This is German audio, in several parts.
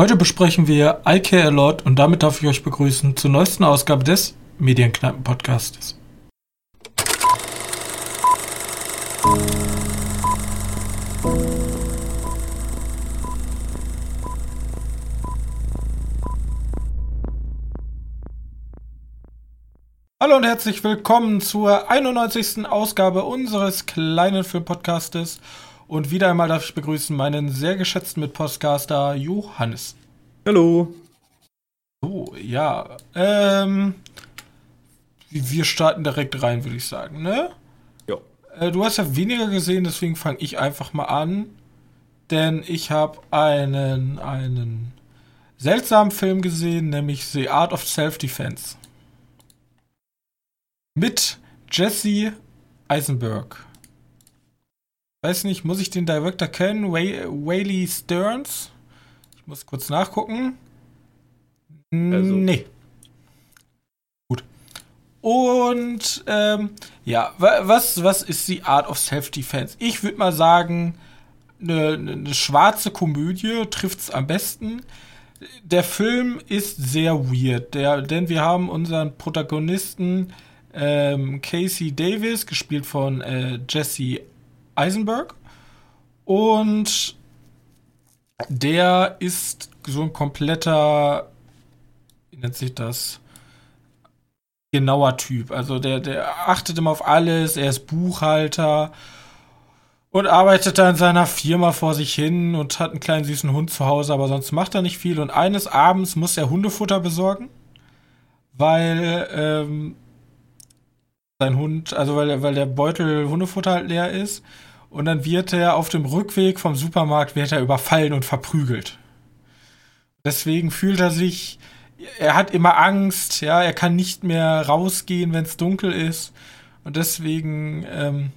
Heute besprechen wir I Care A Lot und damit darf ich euch begrüßen zur neuesten Ausgabe des Medienkneipen-Podcastes. Hallo und herzlich willkommen zur 91. Ausgabe unseres kleinen Filmpodcastes. Und wieder einmal darf ich begrüßen meinen sehr geschätzten Mitpodcaster Johannes. Hallo. So, ja. Ähm, wir starten direkt rein, würde ich sagen, ne? Ja. Äh, du hast ja weniger gesehen, deswegen fange ich einfach mal an. Denn ich habe einen, einen seltsamen Film gesehen, nämlich The Art of Self-Defense mit Jesse Eisenberg. Weiß nicht, muss ich den Director kennen? Whaley Stearns? Ich muss kurz nachgucken. Also. Nee. Gut. Und ähm, ja, was, was ist die Art of Self-Defense? Ich würde mal sagen, eine, eine schwarze Komödie trifft es am besten. Der Film ist sehr weird, der, denn wir haben unseren Protagonisten ähm, Casey Davis, gespielt von äh, Jesse Eisenberg. Und der ist so ein kompletter, wie nennt sich das? Genauer Typ. Also der, der achtet immer auf alles, er ist Buchhalter und arbeitet da in seiner Firma vor sich hin und hat einen kleinen süßen Hund zu Hause, aber sonst macht er nicht viel. Und eines Abends muss er Hundefutter besorgen, weil ähm, sein Hund, also weil, weil der Beutel Hundefutter halt leer ist. Und dann wird er auf dem Rückweg vom Supermarkt wird er überfallen und verprügelt. Deswegen fühlt er sich, er hat immer Angst, ja, er kann nicht mehr rausgehen, wenn es dunkel ist. Und deswegen ähm,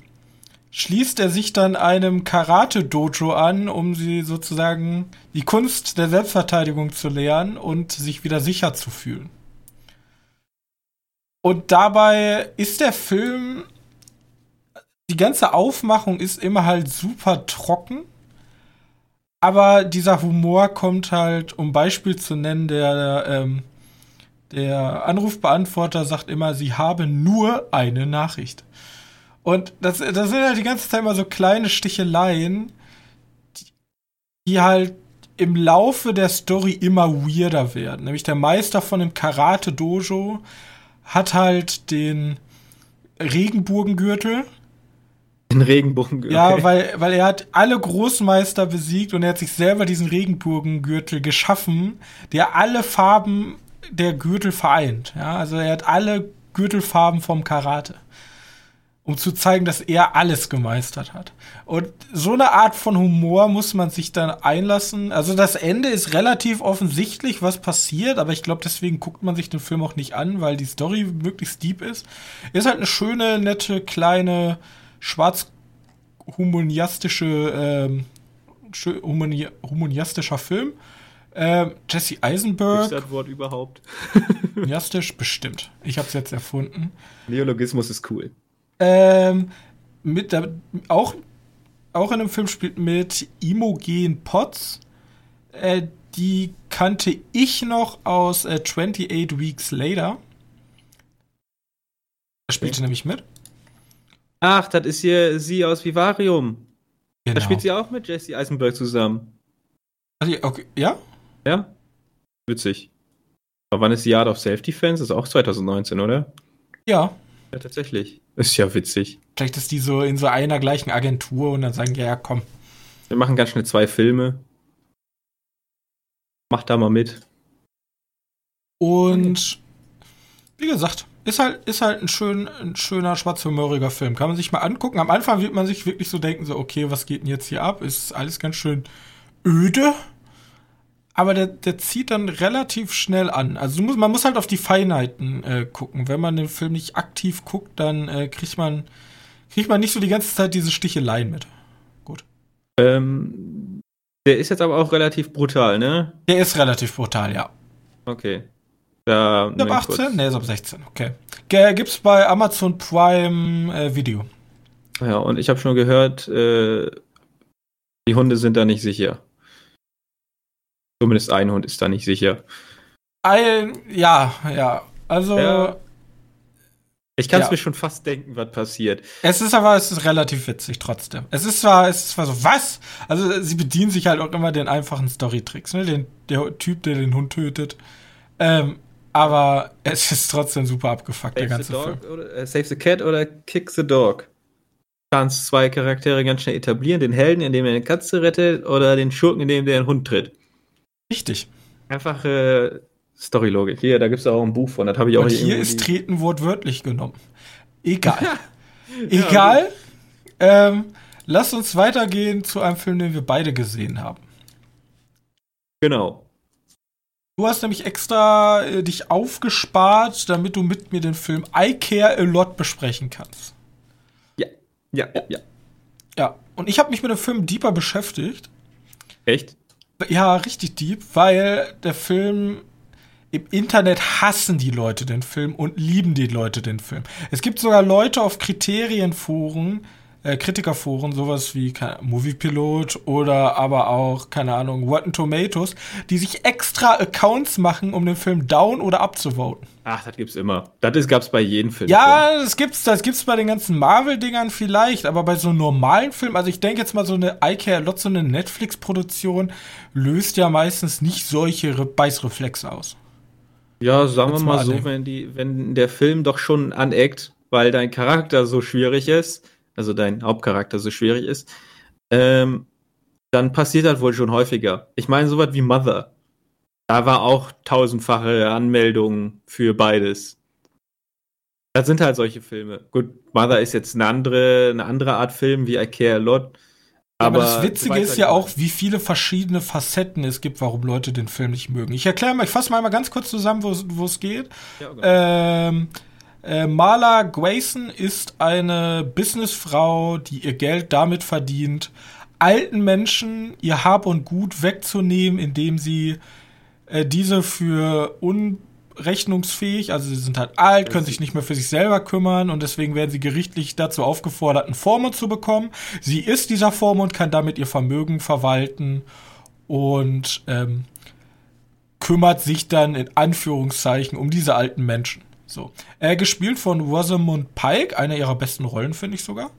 schließt er sich dann einem Karate-Dojo an, um sie sozusagen die Kunst der Selbstverteidigung zu lernen und sich wieder sicher zu fühlen. Und dabei ist der Film, die ganze Aufmachung ist immer halt super trocken. Aber dieser Humor kommt halt, um Beispiel zu nennen, der, ähm, der Anrufbeantworter sagt immer, sie haben nur eine Nachricht. Und das, das sind halt die ganze Zeit immer so kleine Sticheleien, die, die halt im Laufe der Story immer weirder werden. Nämlich der Meister von dem Karate-Dojo hat halt den Regenbogengürtel. Den Regenbogengürtel. Ja, weil, weil er hat alle Großmeister besiegt und er hat sich selber diesen Regenbogengürtel geschaffen, der alle Farben der Gürtel vereint. Ja, also er hat alle Gürtelfarben vom Karate um zu zeigen, dass er alles gemeistert hat. Und so eine Art von Humor muss man sich dann einlassen. Also das Ende ist relativ offensichtlich, was passiert, aber ich glaube, deswegen guckt man sich den Film auch nicht an, weil die Story möglichst deep ist. Ist halt eine schöne, nette, kleine, schwarz humaniastische, ähm, humani humaniastischer Film. Ähm, Jesse Eisenberg. Das Wort überhaupt. Humaniastisch bestimmt. Ich habe es jetzt erfunden. Neologismus ist cool. Ähm, mit der, auch, auch in dem Film spielt mit Imogen Potts. Äh, die kannte ich noch aus äh, 28 Weeks Later. Da spielte okay. nämlich mit. Ach, das ist hier sie aus Vivarium. Genau. Da spielt sie auch mit Jesse Eisenberg zusammen. Okay, ja? Ja. Witzig. Aber wann ist die Art of Self-Defense? Das ist auch 2019, oder? Ja. Ja, tatsächlich. Ist ja witzig. Vielleicht ist die so in so einer gleichen Agentur und dann sagen, ja, ja, komm. Wir machen ganz schnell zwei Filme. Mach da mal mit. Und wie gesagt, ist halt, ist halt ein, schön, ein schöner, schwarzhumoriger Film. Kann man sich mal angucken. Am Anfang wird man sich wirklich so denken, so, okay, was geht denn jetzt hier ab? Ist alles ganz schön öde aber der, der zieht dann relativ schnell an. Also muss, man muss halt auf die Feinheiten äh, gucken. Wenn man den Film nicht aktiv guckt, dann äh, kriegt man kriegt man nicht so die ganze Zeit diese Sticheleien mit. Gut. Ähm, der ist jetzt aber auch relativ brutal, ne? Der ist relativ brutal, ja. Okay. Ist ab 18? Kurz. Nee, ist ab 16, okay. G gibt's bei Amazon Prime äh, Video. Ja, und ich habe schon gehört, äh, die Hunde sind da nicht sicher. Zumindest ein Hund ist da nicht sicher. Ein, ja, ja. Also. Ja. Ich kann es ja. mir schon fast denken, was passiert. Es ist aber, es ist relativ witzig trotzdem. Es ist zwar, es ist zwar so, was? Also sie bedienen sich halt auch immer den einfachen Storytricks, ne? Den, der Typ, der den Hund tötet. Ähm, aber es ist trotzdem super abgefuckt, save der ganze Film. Oder, äh, save the Cat oder Kick the Dog. Du kannst zwei Charaktere ganz schnell etablieren. Den Helden, indem er eine Katze rettet, oder den Schurken, indem er einen Hund tritt. Richtig. Einfache Storylogik. Hier, da gibt es auch ein Buch von. Das habe ich auch Und hier ist Treten wortwörtlich genommen. Egal. Egal. Ähm, lass uns weitergehen zu einem Film, den wir beide gesehen haben. Genau. Du hast nämlich extra äh, dich aufgespart, damit du mit mir den Film I Care a Lot besprechen kannst. Ja, ja, ja. Ja, und ich habe mich mit dem Film deeper beschäftigt. Echt? Ja, richtig deep, weil der Film im Internet hassen die Leute den Film und lieben die Leute den Film. Es gibt sogar Leute auf Kriterienforen, äh, Kritikerforen, sowas wie Moviepilot oder aber auch, keine Ahnung, Rotten Tomatoes, die sich extra Accounts machen, um den Film down oder abzuvoten. Ach, das gibt's immer. Das gab's bei jedem Film. Ja, das gibt's, das gibt's bei den ganzen Marvel-Dingern vielleicht, aber bei so normalen Filmen, also ich denke jetzt mal so eine I Care Lot, so eine Netflix-Produktion löst ja meistens nicht solche Beißreflexe aus. Ja, sagen wir mal, mal so, wenn, die, wenn der Film doch schon aneckt, weil dein Charakter so schwierig ist, also dein Hauptcharakter so schwierig ist, ähm, dann passiert das wohl schon häufiger. Ich meine, sowas wie Mother. Da war auch tausendfache Anmeldungen für beides. Das sind halt solche Filme. Gut, Mother ist jetzt eine andere, eine andere Art Film wie I Care a Lot. Aber, aber das Witzige ist ja auch, wie viele verschiedene Facetten es gibt, warum Leute den Film nicht mögen. Ich erkläre mal, ich fasse mal ganz kurz zusammen, wo es geht. Ja, okay. ähm, äh, Marla Grayson ist eine Businessfrau, die ihr Geld damit verdient, alten Menschen ihr Hab und Gut wegzunehmen, indem sie äh, diese für unrechnungsfähig, also sie sind halt alt, können sich nicht mehr für sich selber kümmern und deswegen werden sie gerichtlich dazu aufgefordert, einen Vormund zu bekommen. Sie ist dieser Vormund, kann damit ihr Vermögen verwalten und ähm, kümmert sich dann in Anführungszeichen um diese alten Menschen. So. Äh, gespielt von Rosamund Pike, einer ihrer besten Rollen, finde ich sogar.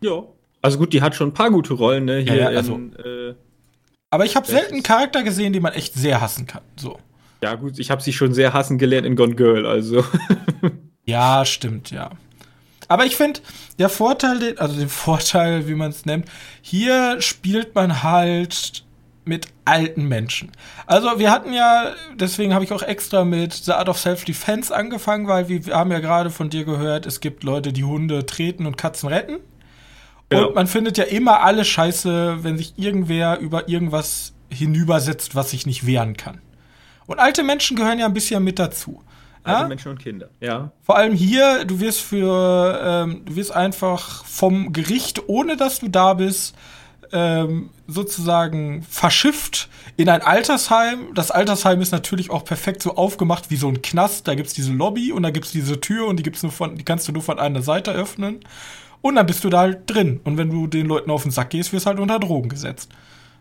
Ja. Also gut, die hat schon ein paar gute Rollen, ne? Hier ja, ja, also, in, äh, aber ich habe selten einen Charakter gesehen, den man echt sehr hassen kann. So. Ja, gut, ich habe sie schon sehr hassen gelernt in Gone Girl, also. ja, stimmt, ja. Aber ich finde, der Vorteil, also den Vorteil, wie man es nennt, hier spielt man halt mit alten Menschen. Also wir hatten ja, deswegen habe ich auch extra mit The Art of Self-Defense angefangen, weil wir, haben ja gerade von dir gehört, es gibt Leute, die Hunde treten und Katzen retten. Genau. Und man findet ja immer alle Scheiße, wenn sich irgendwer über irgendwas hinübersetzt, was sich nicht wehren kann. Und alte Menschen gehören ja ein bisschen mit dazu. Alte ja? Menschen und Kinder, ja. Vor allem hier, du wirst für, ähm, du wirst einfach vom Gericht, ohne dass du da bist, ähm, sozusagen verschifft in ein Altersheim. Das Altersheim ist natürlich auch perfekt so aufgemacht wie so ein Knast. Da gibt's diese Lobby und da gibt's diese Tür und die gibt's nur von, die kannst du nur von einer Seite öffnen. Und dann bist du da halt drin. Und wenn du den Leuten auf den Sack gehst, wirst du halt unter Drogen gesetzt.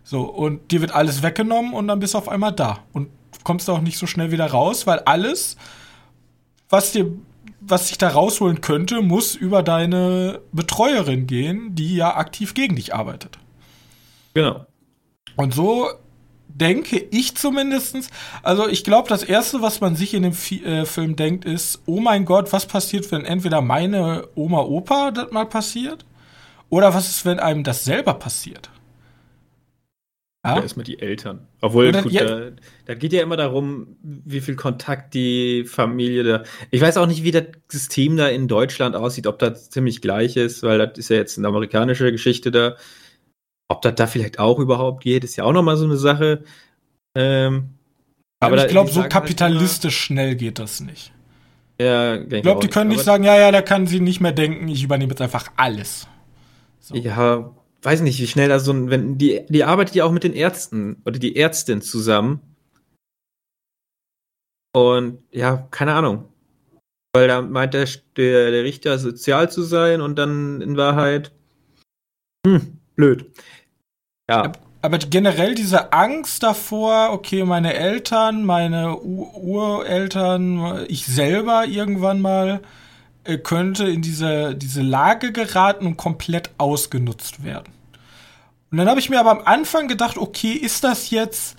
So, und dir wird alles weggenommen und dann bist du auf einmal da. Und kommst auch nicht so schnell wieder raus, weil alles, was dir, was sich da rausholen könnte, muss über deine Betreuerin gehen, die ja aktiv gegen dich arbeitet. Genau. Und so denke ich zumindestens. Also ich glaube, das Erste, was man sich in dem Fi äh, Film denkt, ist, oh mein Gott, was passiert, wenn entweder meine Oma, Opa das mal passiert? Oder was ist, wenn einem das selber passiert? Ja? Erstmal die Eltern. Obwohl, Oder, gut, ja, da, da, geht ja immer darum, wie viel Kontakt die Familie da. Ich weiß auch nicht, wie das System da in Deutschland aussieht, ob das ziemlich gleich ist, weil das ist ja jetzt eine amerikanische Geschichte da. Ob das da vielleicht auch überhaupt geht, ist ja auch nochmal so eine Sache. Ähm, aber ich glaube, so kapitalistisch halt schnell geht das nicht. Ja, ich glaube, die können nicht sagen, ja, ja, da kann sie nicht mehr denken, ich übernehme jetzt einfach alles. So. Ja, weiß nicht, wie schnell da so ein, wenn die, die arbeitet ja auch mit den Ärzten oder die Ärztin zusammen. Und ja, keine Ahnung. Weil da meint der, der, der Richter sozial zu sein und dann in Wahrheit, hm, blöd. Ja. aber generell diese Angst davor, okay, meine Eltern, meine Ureltern, ich selber irgendwann mal äh, könnte in diese, diese Lage geraten und komplett ausgenutzt werden. Und dann habe ich mir aber am Anfang gedacht, okay, ist das jetzt,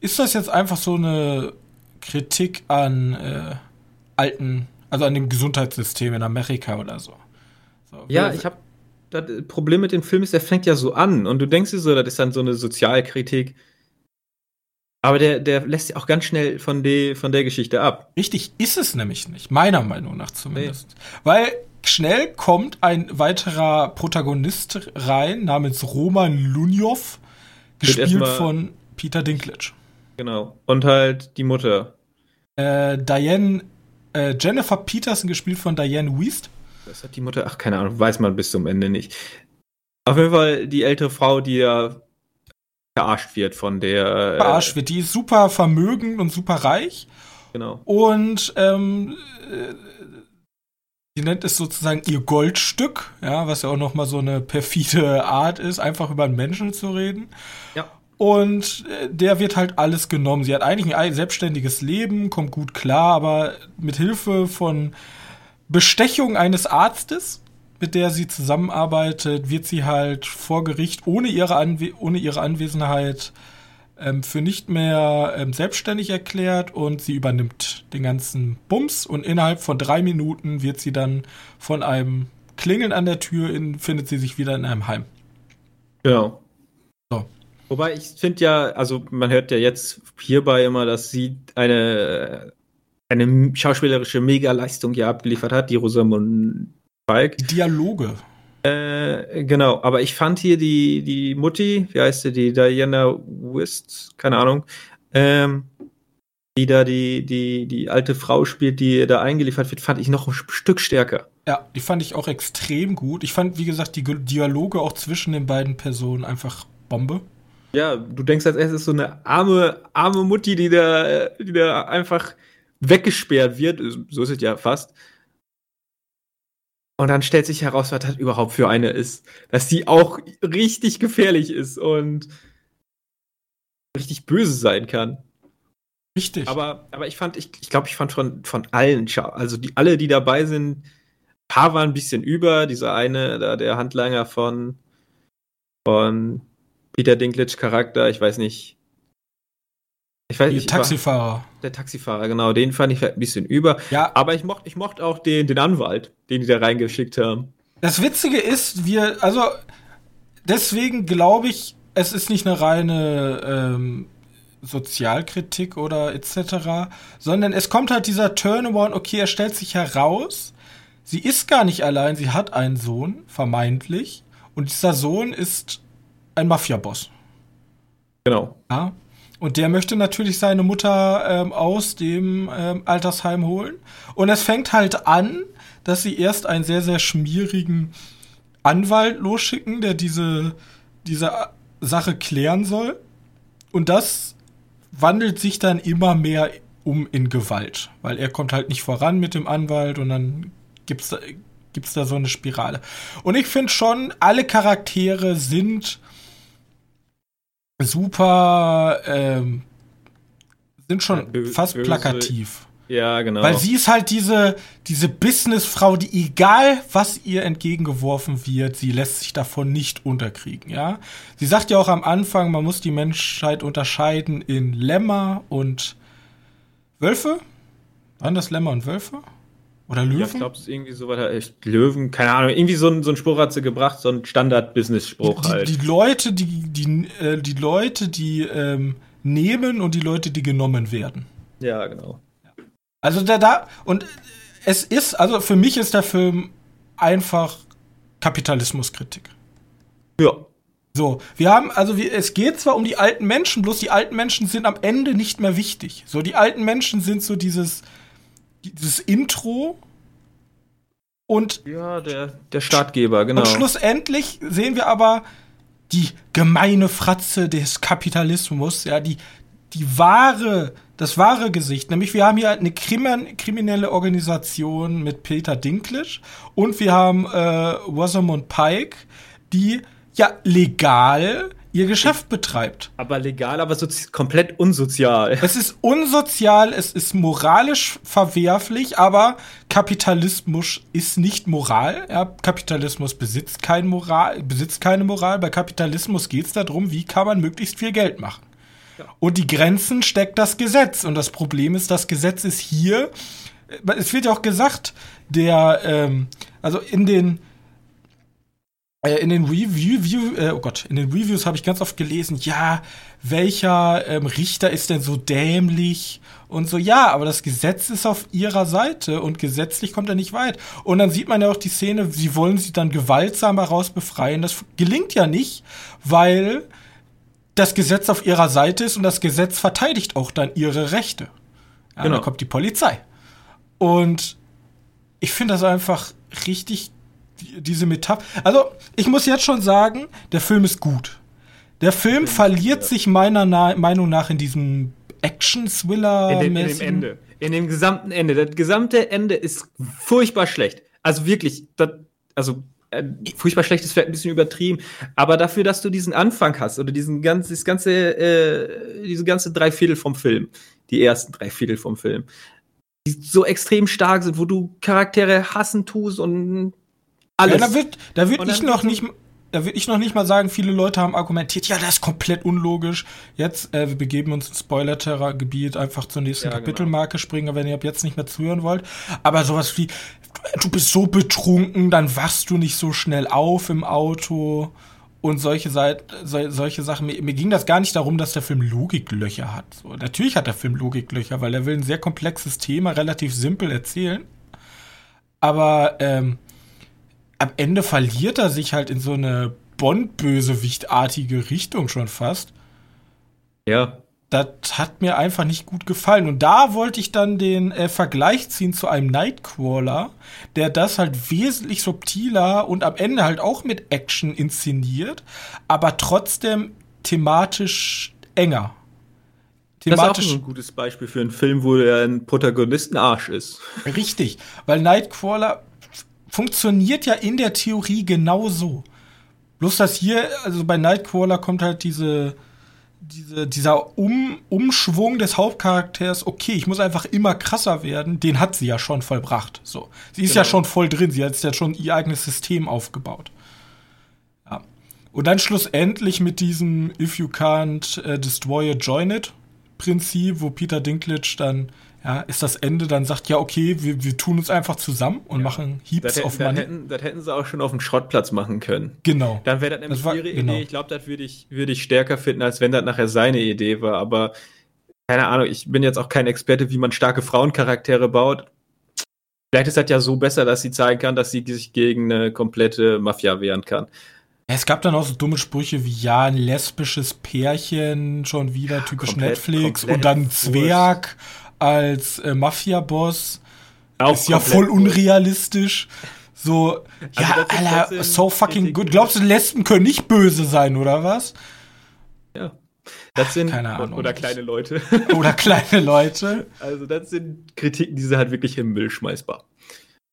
ist das jetzt einfach so eine Kritik an äh, alten, also an dem Gesundheitssystem in Amerika oder so? so ja, ich habe das Problem mit dem Film ist, der fängt ja so an und du denkst dir so, das ist dann so eine Sozialkritik. Aber der, der lässt sich auch ganz schnell von, de, von der Geschichte ab. Richtig ist es nämlich nicht, meiner Meinung nach zumindest. Nee. Weil schnell kommt ein weiterer Protagonist rein, namens Roman Lunjov, gespielt von Peter Dinklage. Genau. Und halt die Mutter. Äh, Diane, äh, Jennifer Peterson, gespielt von Diane Wiest. Was hat die Mutter? Ach, keine Ahnung, weiß man bis zum Ende nicht. Auf jeden Fall die ältere Frau, die ja verarscht wird von der. Äh, verarscht wird. Die ist super vermögend und super reich. Genau. Und ähm, sie nennt es sozusagen ihr Goldstück, ja, was ja auch nochmal so eine perfide Art ist, einfach über einen Menschen zu reden. Ja. Und äh, der wird halt alles genommen. Sie hat eigentlich ein selbstständiges Leben, kommt gut klar, aber mit Hilfe von Bestechung eines Arztes, mit der sie zusammenarbeitet, wird sie halt vor Gericht ohne ihre, Anwe ohne ihre Anwesenheit ähm, für nicht mehr ähm, selbstständig erklärt und sie übernimmt den ganzen Bums und innerhalb von drei Minuten wird sie dann von einem Klingeln an der Tür in, findet sie sich wieder in einem Heim. Genau. So. Wobei ich finde ja, also man hört ja jetzt hierbei immer, dass sie eine eine schauspielerische Mega-Leistung hier abgeliefert hat, die Rosamund Pike. Dialoge. Äh, genau, aber ich fand hier die, die Mutti, wie heißt sie, die Diana Wist, keine Ahnung, ähm, die da die, die, die alte Frau spielt, die da eingeliefert wird, fand ich noch ein Stück stärker. Ja, die fand ich auch extrem gut. Ich fand, wie gesagt, die Dialoge auch zwischen den beiden Personen einfach Bombe. Ja, du denkst als erstes so eine arme, arme Mutti, die da, die da einfach weggesperrt wird, so ist es ja fast. Und dann stellt sich heraus, was das überhaupt für eine ist. Dass die auch richtig gefährlich ist und richtig böse sein kann. Richtig. Aber, aber ich fand, ich, ich glaube, ich fand von, von allen, also die, alle, die dabei sind, ein paar waren ein bisschen über. Dieser eine, da, der Handlanger von, von Peter Dinklage Charakter, ich weiß nicht, ich weiß nicht. Taxifahrer. Der Taxifahrer, genau. Den fand ich ein bisschen über. Ja. Aber ich mochte ich mocht auch den, den Anwalt, den die da reingeschickt haben. Das Witzige ist, wir, also, deswegen glaube ich, es ist nicht eine reine ähm, Sozialkritik oder etc., sondern es kommt halt dieser Turnaround, okay, er stellt sich heraus, sie ist gar nicht allein, sie hat einen Sohn, vermeintlich, und dieser Sohn ist ein Mafia-Boss. Genau. Ja, und der möchte natürlich seine Mutter ähm, aus dem ähm, Altersheim holen. Und es fängt halt an, dass sie erst einen sehr, sehr schmierigen Anwalt losschicken, der diese, diese Sache klären soll. Und das wandelt sich dann immer mehr um in Gewalt, weil er kommt halt nicht voran mit dem Anwalt und dann gibt's da, gibt's da so eine Spirale. Und ich finde schon, alle Charaktere sind super, ähm, sind schon ja, fast böse. plakativ. Ja, genau. Weil sie ist halt diese, diese Businessfrau, die egal was ihr entgegengeworfen wird, sie lässt sich davon nicht unterkriegen, ja. Sie sagt ja auch am Anfang, man muss die Menschheit unterscheiden in Lämmer und Wölfe. Waren das Lämmer und Wölfe? Oder Löwen? Ja, ich glaube, es ist irgendwie so weiter. Löwen, keine Ahnung. Irgendwie so ein, so ein Spruch hat sie gebracht, so ein Standard-Business-Spruch halt. Die Leute, die, die, äh, die Leute, die ähm, nehmen und die Leute, die genommen werden. Ja, genau. Also da, da, und es ist, also für mich ist der Film einfach Kapitalismuskritik. Ja. So, wir haben, also wir, es geht zwar um die alten Menschen, bloß die alten Menschen sind am Ende nicht mehr wichtig. So, die alten Menschen sind so dieses, dieses Intro und ja, der, der Startgeber, genau. Und schlussendlich sehen wir aber die gemeine Fratze des Kapitalismus, ja, die, die wahre, das wahre Gesicht. Nämlich wir haben hier eine kriminelle Organisation mit Peter Dinklage und wir haben äh, Rosamund Pike, die ja legal ihr Geschäft betreibt. Aber legal, aber so komplett unsozial. Es ist unsozial, es ist moralisch verwerflich, aber Kapitalismus ist nicht Moral. Ja, Kapitalismus besitzt, kein Moral, besitzt keine Moral. Bei Kapitalismus geht es darum, wie kann man möglichst viel Geld machen. Ja. Und die Grenzen steckt das Gesetz. Und das Problem ist, das Gesetz ist hier. Es wird ja auch gesagt, der, ähm, also in den äh, in den Review, äh, oh Gott, in den Reviews habe ich ganz oft gelesen, ja, welcher ähm, Richter ist denn so dämlich und so, ja, aber das Gesetz ist auf ihrer Seite und gesetzlich kommt er nicht weit. Und dann sieht man ja auch die Szene, sie wollen sie dann gewaltsam heraus befreien. Das gelingt ja nicht, weil das Gesetz auf ihrer Seite ist und das Gesetz verteidigt auch dann ihre Rechte. Ja, genau. Dann kommt die Polizei. Und ich finde das einfach richtig diese Metapher. Also, ich muss jetzt schon sagen, der Film ist gut. Der Film ja, verliert ja. sich meiner Na Meinung nach in diesem Action-Thriller. In, in, dem Ende. In dem gesamten Ende. Das gesamte Ende ist furchtbar schlecht. Also wirklich, das, also äh, furchtbar schlecht ist vielleicht ein bisschen übertrieben, aber dafür, dass du diesen Anfang hast oder diesen ganzen, das ganze, äh, diese ganze drei Viertel vom Film, die ersten drei Viertel vom Film, die so extrem stark sind, wo du Charaktere hassen tust und alles. Ja, da wird, da wird ich noch nicht, da würde ich noch nicht mal sagen, viele Leute haben argumentiert, ja, das ist komplett unlogisch. Jetzt, äh, wir begeben uns ins Spoiler-Terror-Gebiet, einfach zur nächsten ja, genau. Kapitelmarke springen, wenn ihr ab jetzt nicht mehr zuhören wollt. Aber sowas wie, du bist so betrunken, dann wachst du nicht so schnell auf im Auto und solche, Seit so, solche Sachen. Mir, mir, ging das gar nicht darum, dass der Film Logiklöcher hat. So, natürlich hat der Film Logiklöcher, weil er will ein sehr komplexes Thema relativ simpel erzählen. Aber ähm, am Ende verliert er sich halt in so eine Bond-Bösewichtartige Richtung schon fast. Ja. Das hat mir einfach nicht gut gefallen. Und da wollte ich dann den äh, Vergleich ziehen zu einem Nightcrawler, der das halt wesentlich subtiler und am Ende halt auch mit Action inszeniert, aber trotzdem thematisch enger. Thematisch das ist auch ein gutes Beispiel für einen Film, wo der ein Protagonisten Arsch ist. Richtig, weil Nightcrawler funktioniert ja in der Theorie genauso. Bloß dass hier, also bei Nightcrawler kommt halt diese, diese, dieser um, Umschwung des Hauptcharakters, okay, ich muss einfach immer krasser werden, den hat sie ja schon vollbracht. So. Sie ist genau. ja schon voll drin, sie hat ja schon ihr eigenes System aufgebaut. Ja. Und dann schlussendlich mit diesem If you can't uh, destroy it, join it Prinzip, wo Peter Dinklage dann ja, ist das Ende, dann sagt, ja, okay, wir, wir tun uns einfach zusammen und ja. machen Heaps das auf Money. Das hätten, das hätten sie auch schon auf dem Schrottplatz machen können. Genau. Dann wäre das nämlich das war, ihre genau. Idee. Ich glaube, das würde ich, würd ich stärker finden, als wenn das nachher seine Idee war. Aber keine Ahnung, ich bin jetzt auch kein Experte, wie man starke Frauencharaktere baut. Vielleicht ist das ja so besser, dass sie zeigen kann, dass sie sich gegen eine komplette Mafia wehren kann. Es gab dann auch so dumme Sprüche wie, ja, ein lesbisches Pärchen, schon wieder typisch komplett, Netflix komplett und dann ein Zwerg als äh, Mafia-Boss. Ist ja voll unrealistisch. So, also ja, Alter, so fucking good. Glaubst du, Lesben können nicht böse sein, oder was? Ja. Das sind, Keine Ahnung. Oder kleine Leute. Oder kleine Leute. Also, das sind Kritiken, die sind halt wirklich im Müll schmeißbar.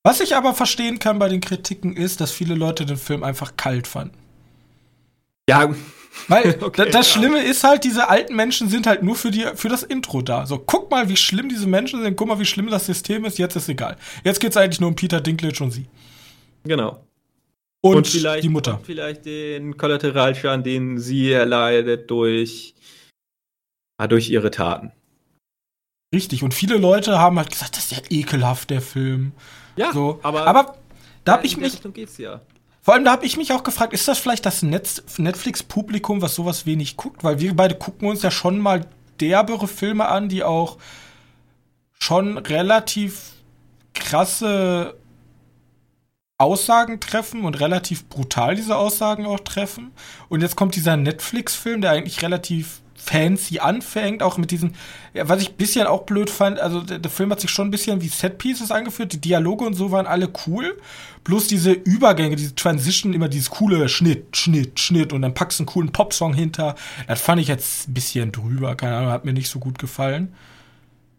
Was ich aber verstehen kann bei den Kritiken ist, dass viele Leute den Film einfach kalt fanden. Ja, weil okay, das ja. Schlimme ist halt, diese alten Menschen sind halt nur für, die, für das Intro da. So, guck mal, wie schlimm diese Menschen sind, guck mal, wie schlimm das System ist, jetzt ist egal. Jetzt geht es eigentlich nur um Peter Dinklage und sie. Genau. Und, und vielleicht, die Mutter. Und vielleicht den Kollateralschaden, den sie erleidet durch, durch ihre Taten. Richtig, und viele Leute haben halt gesagt, das ist ja ekelhaft, der Film. Ja, so. aber, aber da habe ich mich. Geht's ja. Vor allem, da habe ich mich auch gefragt, ist das vielleicht das Netflix-Publikum, was sowas wenig guckt? Weil wir beide gucken uns ja schon mal derbere Filme an, die auch schon relativ krasse Aussagen treffen und relativ brutal diese Aussagen auch treffen. Und jetzt kommt dieser Netflix-Film, der eigentlich relativ fancy anfängt, auch mit diesen, ja, was ich ein bisschen auch blöd fand, also der, der Film hat sich schon ein bisschen wie Set-Pieces angeführt, die Dialoge und so waren alle cool, bloß diese Übergänge, diese Transition, immer dieses coole Schnitt, Schnitt, Schnitt und dann packst du einen coolen Popsong hinter, das fand ich jetzt ein bisschen drüber, keine Ahnung, hat mir nicht so gut gefallen.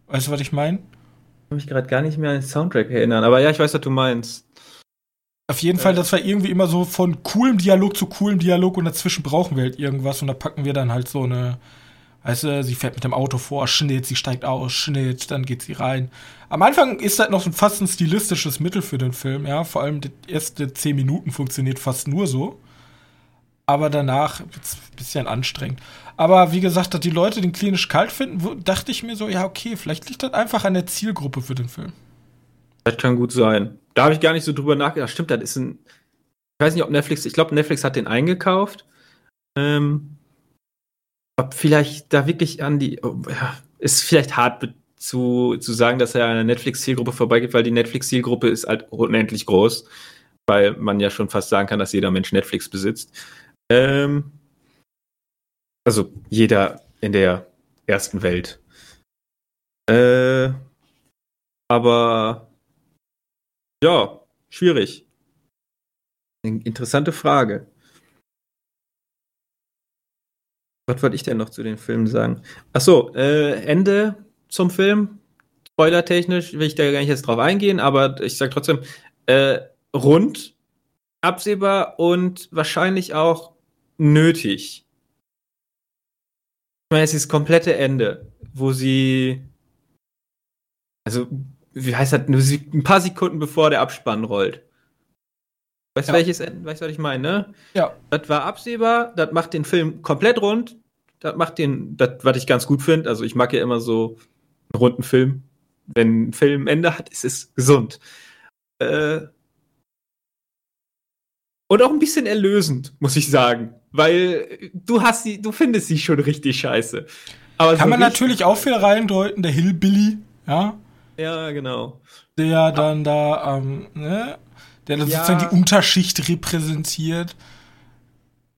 Weißt du, was ich meine? Ich kann mich gerade gar nicht mehr an den Soundtrack erinnern, aber ja, ich weiß, was du meinst. Auf jeden Fall, das war irgendwie immer so von coolem Dialog zu coolem Dialog und dazwischen brauchen wir halt irgendwas und da packen wir dann halt so eine, weißt du, sie fährt mit dem Auto vor, Schnitt, sie steigt aus, Schnitt, dann geht sie rein. Am Anfang ist das noch fast ein stilistisches Mittel für den Film, ja, vor allem die erste zehn Minuten funktioniert fast nur so. Aber danach wird's ein bisschen anstrengend. Aber wie gesagt, dass die Leute den klinisch kalt finden, dachte ich mir so, ja, okay, vielleicht liegt das einfach an der Zielgruppe für den Film. Das kann gut sein. Da habe ich gar nicht so drüber nachgedacht. Stimmt, das ist ein. Ich weiß nicht, ob Netflix, ich glaube, Netflix hat den eingekauft. Ähm, ob vielleicht da wirklich an die. Oh, ja, ist vielleicht hart zu, zu sagen, dass er an der Netflix-Zielgruppe vorbeigeht, weil die Netflix-Zielgruppe ist halt unendlich groß. Weil man ja schon fast sagen kann, dass jeder Mensch Netflix besitzt. Ähm, also jeder in der ersten Welt. Äh, aber ja, schwierig. Interessante Frage. Was wollte ich denn noch zu den Filmen sagen? Achso, äh, Ende zum Film. Spoilertechnisch will ich da gar nicht jetzt drauf eingehen, aber ich sage trotzdem, äh, rund, absehbar und wahrscheinlich auch nötig. Ich meine, es ist das komplette Ende, wo sie. Also, wie heißt das, ein paar Sekunden bevor der Abspann rollt. Weißt du, ja. welches, weißt du, was ich meine, ne? Ja. Das war absehbar, das macht den Film komplett rund, das macht den, das, was ich ganz gut finde, also ich mag ja immer so einen runden Film. Wenn ein Film ein Ende hat, ist es gesund. Äh, und auch ein bisschen erlösend, muss ich sagen. Weil du hast sie, du findest sie schon richtig scheiße. Aber Kann so man natürlich auch viel reindeuten, der Hillbilly, ja? Ja, genau. Der dann da, ähm, ne? Der dann ja. sozusagen die Unterschicht repräsentiert.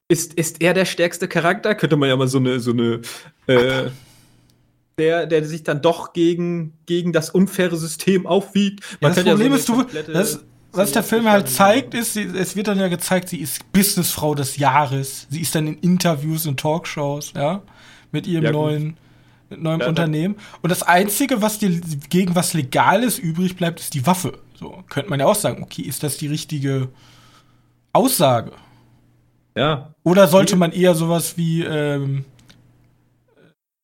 Ist, ist er der stärkste Charakter? Könnte man ja mal so eine, so eine, äh, der, der sich dann doch gegen, gegen das unfaire System aufwiegt. Man ja, das Problem ja so ist, du, das, was der Film halt zeigt, ist, sie, es wird dann ja gezeigt, sie ist Businessfrau des Jahres. Sie ist dann in Interviews und Talkshows, ja, mit ihrem ja, neuen, mit neuem ja, Unternehmen. Und das Einzige, was dir gegen was Legales übrig bleibt, ist die Waffe. So könnte man ja auch sagen, okay, ist das die richtige Aussage? Ja. Oder sollte man eher sowas wie, ähm,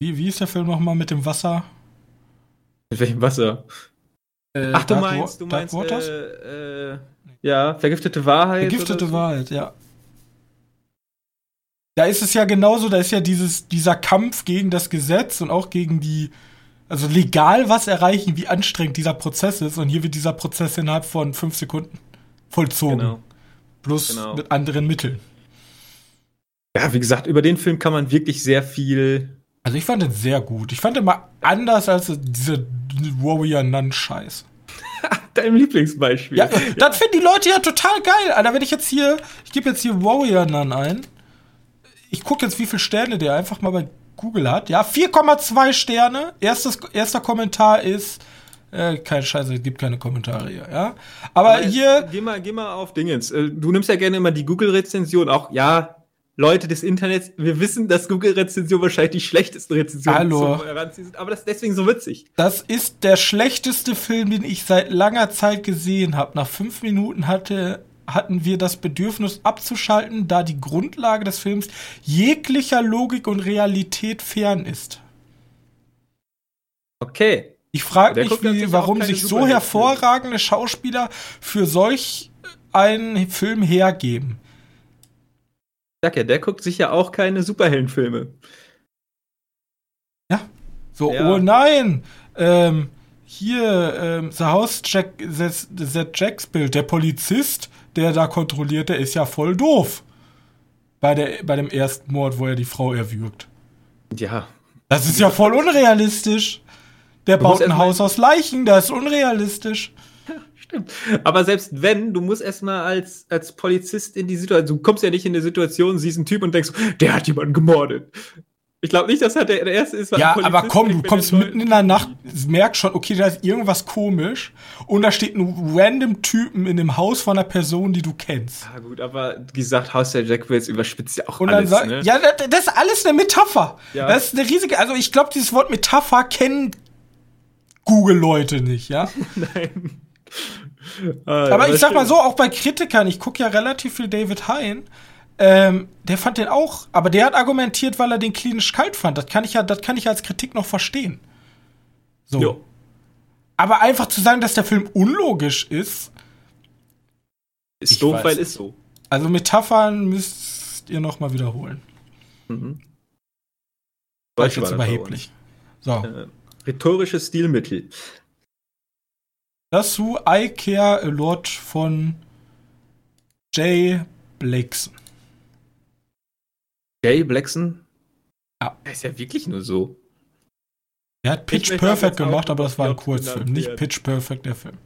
wie, wie ist der Film nochmal mit dem Wasser? Mit welchem Wasser? Äh, Ach, du Dark meinst, du meinst, äh, äh, ja, vergiftete Wahrheit. Vergiftete so? Wahrheit, ja. Da ist es ja genauso, da ist ja dieses, dieser Kampf gegen das Gesetz und auch gegen die, also legal was erreichen, wie anstrengend dieser Prozess ist. Und hier wird dieser Prozess innerhalb von fünf Sekunden vollzogen. Genau. Plus genau. mit anderen Mitteln. Ja, wie gesagt, über den Film kann man wirklich sehr viel. Also ich fand den sehr gut. Ich fand den mal anders als diese Warrior Nun Scheiß. Dein Lieblingsbeispiel. Ja, das finden die Leute ja total geil. Alter, wenn ich jetzt hier, ich gebe jetzt hier Warrior Nun ein. Ich gucke jetzt, wie viele Sterne der einfach mal bei Google hat. Ja, 4,2 Sterne. Erstes, erster Kommentar ist, äh, kein Scheiße, es gibt keine Kommentare hier, ja. Aber, Aber hier. Geh mal, geh mal auf Dingens. Äh, du nimmst ja gerne immer die Google-Rezension, auch, ja, Leute des Internets, wir wissen, dass Google-Rezensionen wahrscheinlich die schlechtesten Rezensionen Hallo. sind, aber das ist deswegen so witzig. Das ist der schlechteste Film, den ich seit langer Zeit gesehen habe. Nach fünf Minuten hatte, hatten wir das Bedürfnis abzuschalten, da die Grundlage des Films jeglicher Logik und Realität fern ist. Okay. Ich frage mich, wie, warum sich so hervorragende Schauspieler für solch einen Film hergeben sag ja, der guckt sich ja auch keine Superheldenfilme. Ja. So, ja. oh nein! Ähm, hier, ähm, The House Jack, the, the Jacks Bild, der Polizist, der da kontrolliert, der ist ja voll doof. Bei, der, bei dem ersten Mord, wo er die Frau erwürgt. Ja. Das ist ja voll unrealistisch. Der baut ein Haus aus Leichen, das ist unrealistisch. Stimmt. Aber selbst wenn, du musst erstmal als, als Polizist in die Situation, du kommst ja nicht in die Situation, siehst einen Typ und denkst, der hat jemanden gemordet. Ich glaube nicht, dass er der, der erste ist. Ja, aber komm, du kommst mitten in der Nacht, merkst schon, okay, da ist irgendwas komisch und da steht ein random Typen in dem Haus von einer Person, die du kennst. Ja gut, aber wie gesagt, Haus der Jack Wills überspitzt ja auch und alles. Dann, ne? Ja, das ist alles eine Metapher. Ja. Das ist eine riesige, also ich glaube, dieses Wort Metapher kennen Google-Leute nicht, ja? Nein. ah, Aber ich sag mal so, auch bei Kritikern, ich gucke ja relativ viel David Hein. Ähm, der fand den auch, aber der hat argumentiert, weil er den klinisch kalt fand. Das kann ich ja, das kann ich als Kritik noch verstehen. So. Jo. Aber einfach zu sagen, dass der Film unlogisch ist. Ist doof, weil ist so. Also Metaphern müsst ihr noch mal wiederholen. Mhm. Deutsch jetzt überheblich. So. Äh, rhetorisches Stilmittel. Dazu I Care a Lot von Jay Blakeson. Jay Blackson? Ja. Er ist ja wirklich nur so. Er hat Pitch Perfect gemacht, aber das war ein Kurzfilm. Nicht Pitch Perfect, der Film.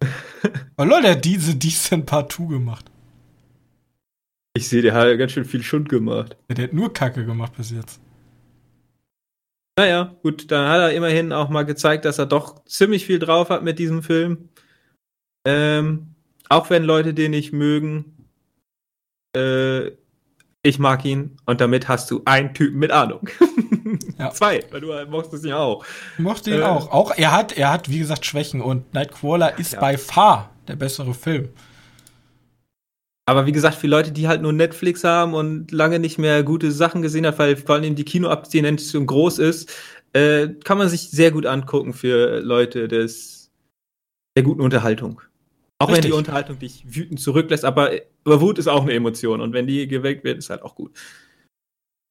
oh lol, der hat diese Decent Part 2 gemacht. Ich sehe, der hat ganz schön viel Schund gemacht. Ja, der hat nur Kacke gemacht bis jetzt. Naja, gut, dann hat er immerhin auch mal gezeigt, dass er doch ziemlich viel drauf hat mit diesem Film. Ähm, auch wenn Leute den nicht mögen. Äh, ich mag ihn und damit hast du einen Typen mit Ahnung. Ja. Zwei, weil du mochtest ihn auch. Ich mochte ihn äh, auch. Auch er hat, er hat, wie gesagt, Schwächen und Nightcrawler ist ja. by far der bessere Film. Aber wie gesagt, für Leute, die halt nur Netflix haben und lange nicht mehr gute Sachen gesehen hat, weil vor allem die Kinoabstinenz groß ist, äh, kann man sich sehr gut angucken für Leute des der guten Unterhaltung. Auch Richtig. wenn die Unterhaltung dich wütend zurücklässt, aber, aber Wut ist auch eine Emotion und wenn die geweckt wird, ist halt auch gut.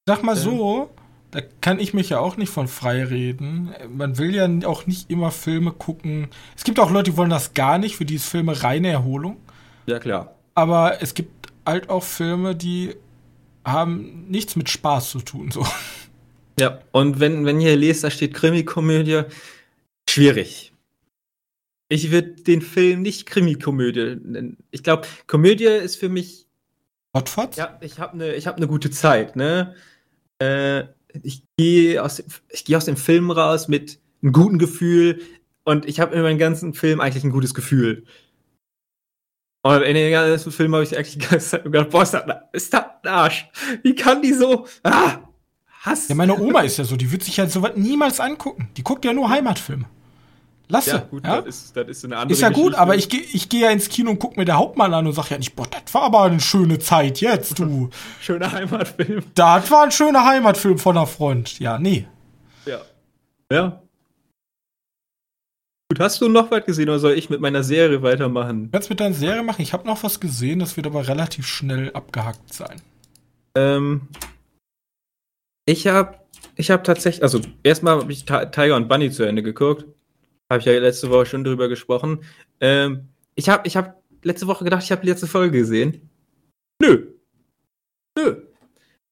Sag mal ähm. so, da kann ich mich ja auch nicht von frei reden. Man will ja auch nicht immer Filme gucken. Es gibt auch Leute, die wollen das gar nicht, für die ist Filme reine Erholung. Ja, klar. Aber es gibt halt auch Filme, die haben nichts mit Spaß zu tun, so. Ja, und wenn, wenn ihr lest, da steht Krimi-Komödie, schwierig. Ich würde den Film nicht Krimi-Komödie nennen. Ich glaube, Komödie ist für mich. Hotfot? Ja, ich habe eine hab ne gute Zeit, ne? Äh, ich gehe aus, geh aus dem Film raus mit einem guten Gefühl und ich habe in meinem ganzen Film eigentlich ein gutes Gefühl. Und in den ganzen Film habe ich eigentlich die ganze Zeit gedacht, boah, ist das, ist das ein Arsch. Wie kann die so, ah, Hass. Ja, meine Oma ist ja so, die wird sich ja sowas niemals angucken. Die guckt ja nur Heimatfilme. Lasse. Ja, gut, ja? Das, ist, das ist eine andere Ist ja Geschichte. gut, aber ich gehe ich geh ja ins Kino und guck mir der Hauptmann an und sag ja nicht, boah, das war aber eine schöne Zeit jetzt, du. Schöner Heimatfilm. Das war ein schöner Heimatfilm von der Front. Ja, nee. Ja. Ja. Gut, hast du noch was gesehen oder soll ich mit meiner Serie weitermachen? Du kannst mit deiner Serie machen. Ich habe noch was gesehen, das wird aber relativ schnell abgehackt sein. Ähm, ich habe ich hab tatsächlich, also erstmal habe ich Tiger und Bunny zu Ende geguckt. Habe ich ja letzte Woche schon drüber gesprochen. Ähm, ich habe ich hab letzte Woche gedacht, ich habe die letzte Folge gesehen. Nö. Nö.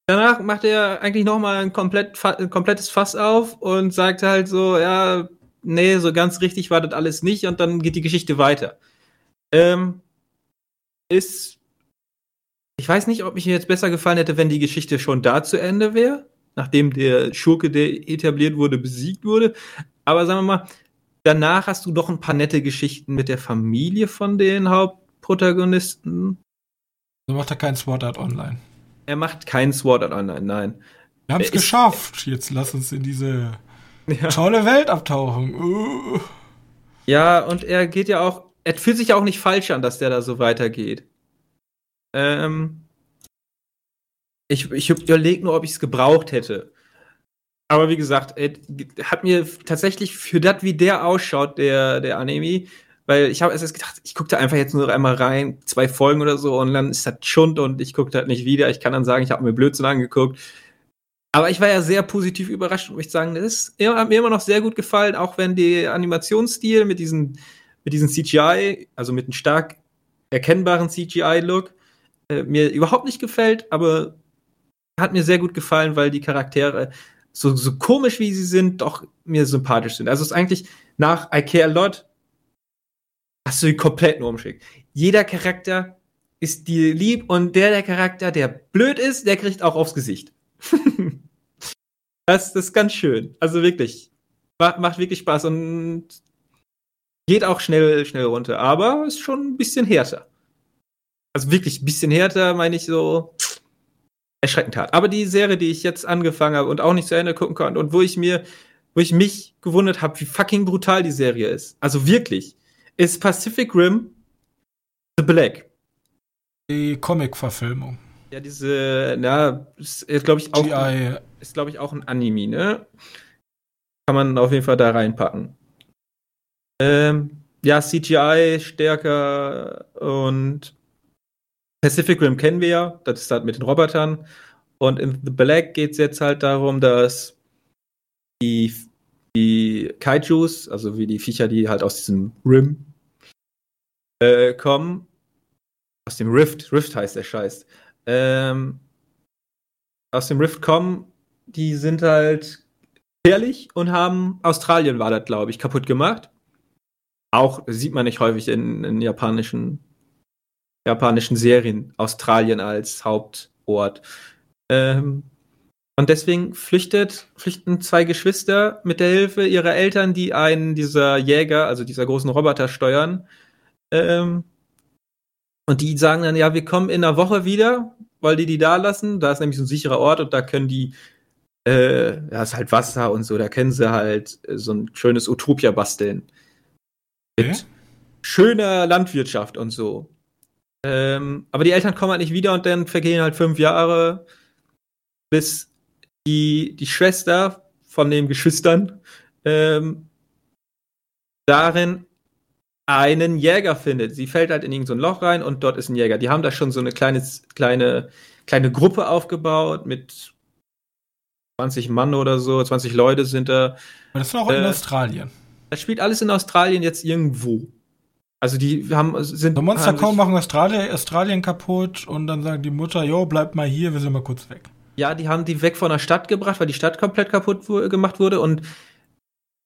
Danach macht er eigentlich nochmal ein, komplett, ein komplettes Fass auf und sagt halt so, ja, nee, so ganz richtig war das alles nicht und dann geht die Geschichte weiter. Ähm, ist. Ich weiß nicht, ob mich jetzt besser gefallen hätte, wenn die Geschichte schon da zu Ende wäre, nachdem der Schurke, der etabliert wurde, besiegt wurde. Aber sagen wir mal, danach hast du doch ein paar nette Geschichten mit der Familie von den Hauptprotagonisten. So macht er kein Sword Art Online. Er macht kein Sword Art Online, nein. Wir haben es geschafft. Jetzt lass uns in diese ja. tolle Welt abtauchen. Uh. Ja, und er geht ja auch, er fühlt sich ja auch nicht falsch an, dass der da so weitergeht. Ähm, ich ich überlege nur, ob ich es gebraucht hätte. Aber wie gesagt, hat mir tatsächlich für das, wie der ausschaut, der, der Anime, weil ich habe erst gedacht, ich gucke da einfach jetzt nur einmal rein, zwei Folgen oder so, und dann ist das Schund und ich gucke das nicht wieder. Ich kann dann sagen, ich habe mir Blödsinn angeguckt. Aber ich war ja sehr positiv überrascht und ich sagen, das ist, hat mir immer noch sehr gut gefallen, auch wenn der Animationsstil mit diesen, mit diesen CGI, also mit einem stark erkennbaren CGI-Look, äh, mir überhaupt nicht gefällt, aber hat mir sehr gut gefallen, weil die Charaktere so, so komisch wie sie sind, doch mir sympathisch sind. Also es ist eigentlich nach I Care a Lot hast du die kompletten Umschick. Jeder Charakter ist dir lieb und der, der Charakter, der blöd ist, der kriegt auch aufs Gesicht. das, das ist ganz schön. Also wirklich. Macht, macht wirklich Spaß und geht auch schnell, schnell runter. Aber ist schon ein bisschen härter. Also wirklich ein bisschen härter, meine ich so erschreckend hart. Aber die Serie, die ich jetzt angefangen habe und auch nicht zu Ende gucken konnte und wo ich mir, wo ich mich gewundert habe, wie fucking brutal die Serie ist. Also wirklich. ist Pacific Rim The Black. Die Comic-Verfilmung. Ja, diese, na, ist, glaube ich, auch. GI. Ist, glaube ich, auch ein Anime, ne? Kann man auf jeden Fall da reinpacken. Ähm, ja, CGI stärker und Pacific Rim kennen wir ja, das ist halt mit den Robotern. Und in The Black geht es jetzt halt darum, dass die, die Kaijus, also wie die Viecher, die halt aus diesem Rim äh, kommen, aus dem Rift, Rift heißt der Scheiß, ähm, aus dem Rift kommen, die sind halt gefährlich und haben Australien war das, glaube ich, kaputt gemacht. Auch sieht man nicht häufig in, in japanischen, japanischen Serien Australien als Hauptort. Ähm, und deswegen flüchtet, flüchten zwei Geschwister mit der Hilfe ihrer Eltern, die einen dieser Jäger, also dieser großen Roboter steuern. Ähm, und die sagen dann, ja, wir kommen in einer Woche wieder, weil die die da lassen. Da ist nämlich so ein sicherer Ort und da können die, äh, da ist halt Wasser und so, da können sie halt äh, so ein schönes Utopia basteln. Mit okay. schöner Landwirtschaft und so. Ähm, aber die Eltern kommen halt nicht wieder und dann vergehen halt fünf Jahre, bis die, die Schwester von den Geschwistern ähm, darin einen Jäger findet. Sie fällt halt in irgendein so Loch rein und dort ist ein Jäger. Die haben da schon so eine kleine, kleine, kleine Gruppe aufgebaut mit 20 Mann oder so, 20 Leute sind da. Aber das war auch äh, in Australien. Das spielt alles in Australien jetzt irgendwo. Also die haben sind. So Monster kaum machen Australien, Australien kaputt und dann sagen die Mutter, jo, bleib mal hier, wir sind mal kurz weg. Ja, die haben die weg von der Stadt gebracht, weil die Stadt komplett kaputt gemacht wurde und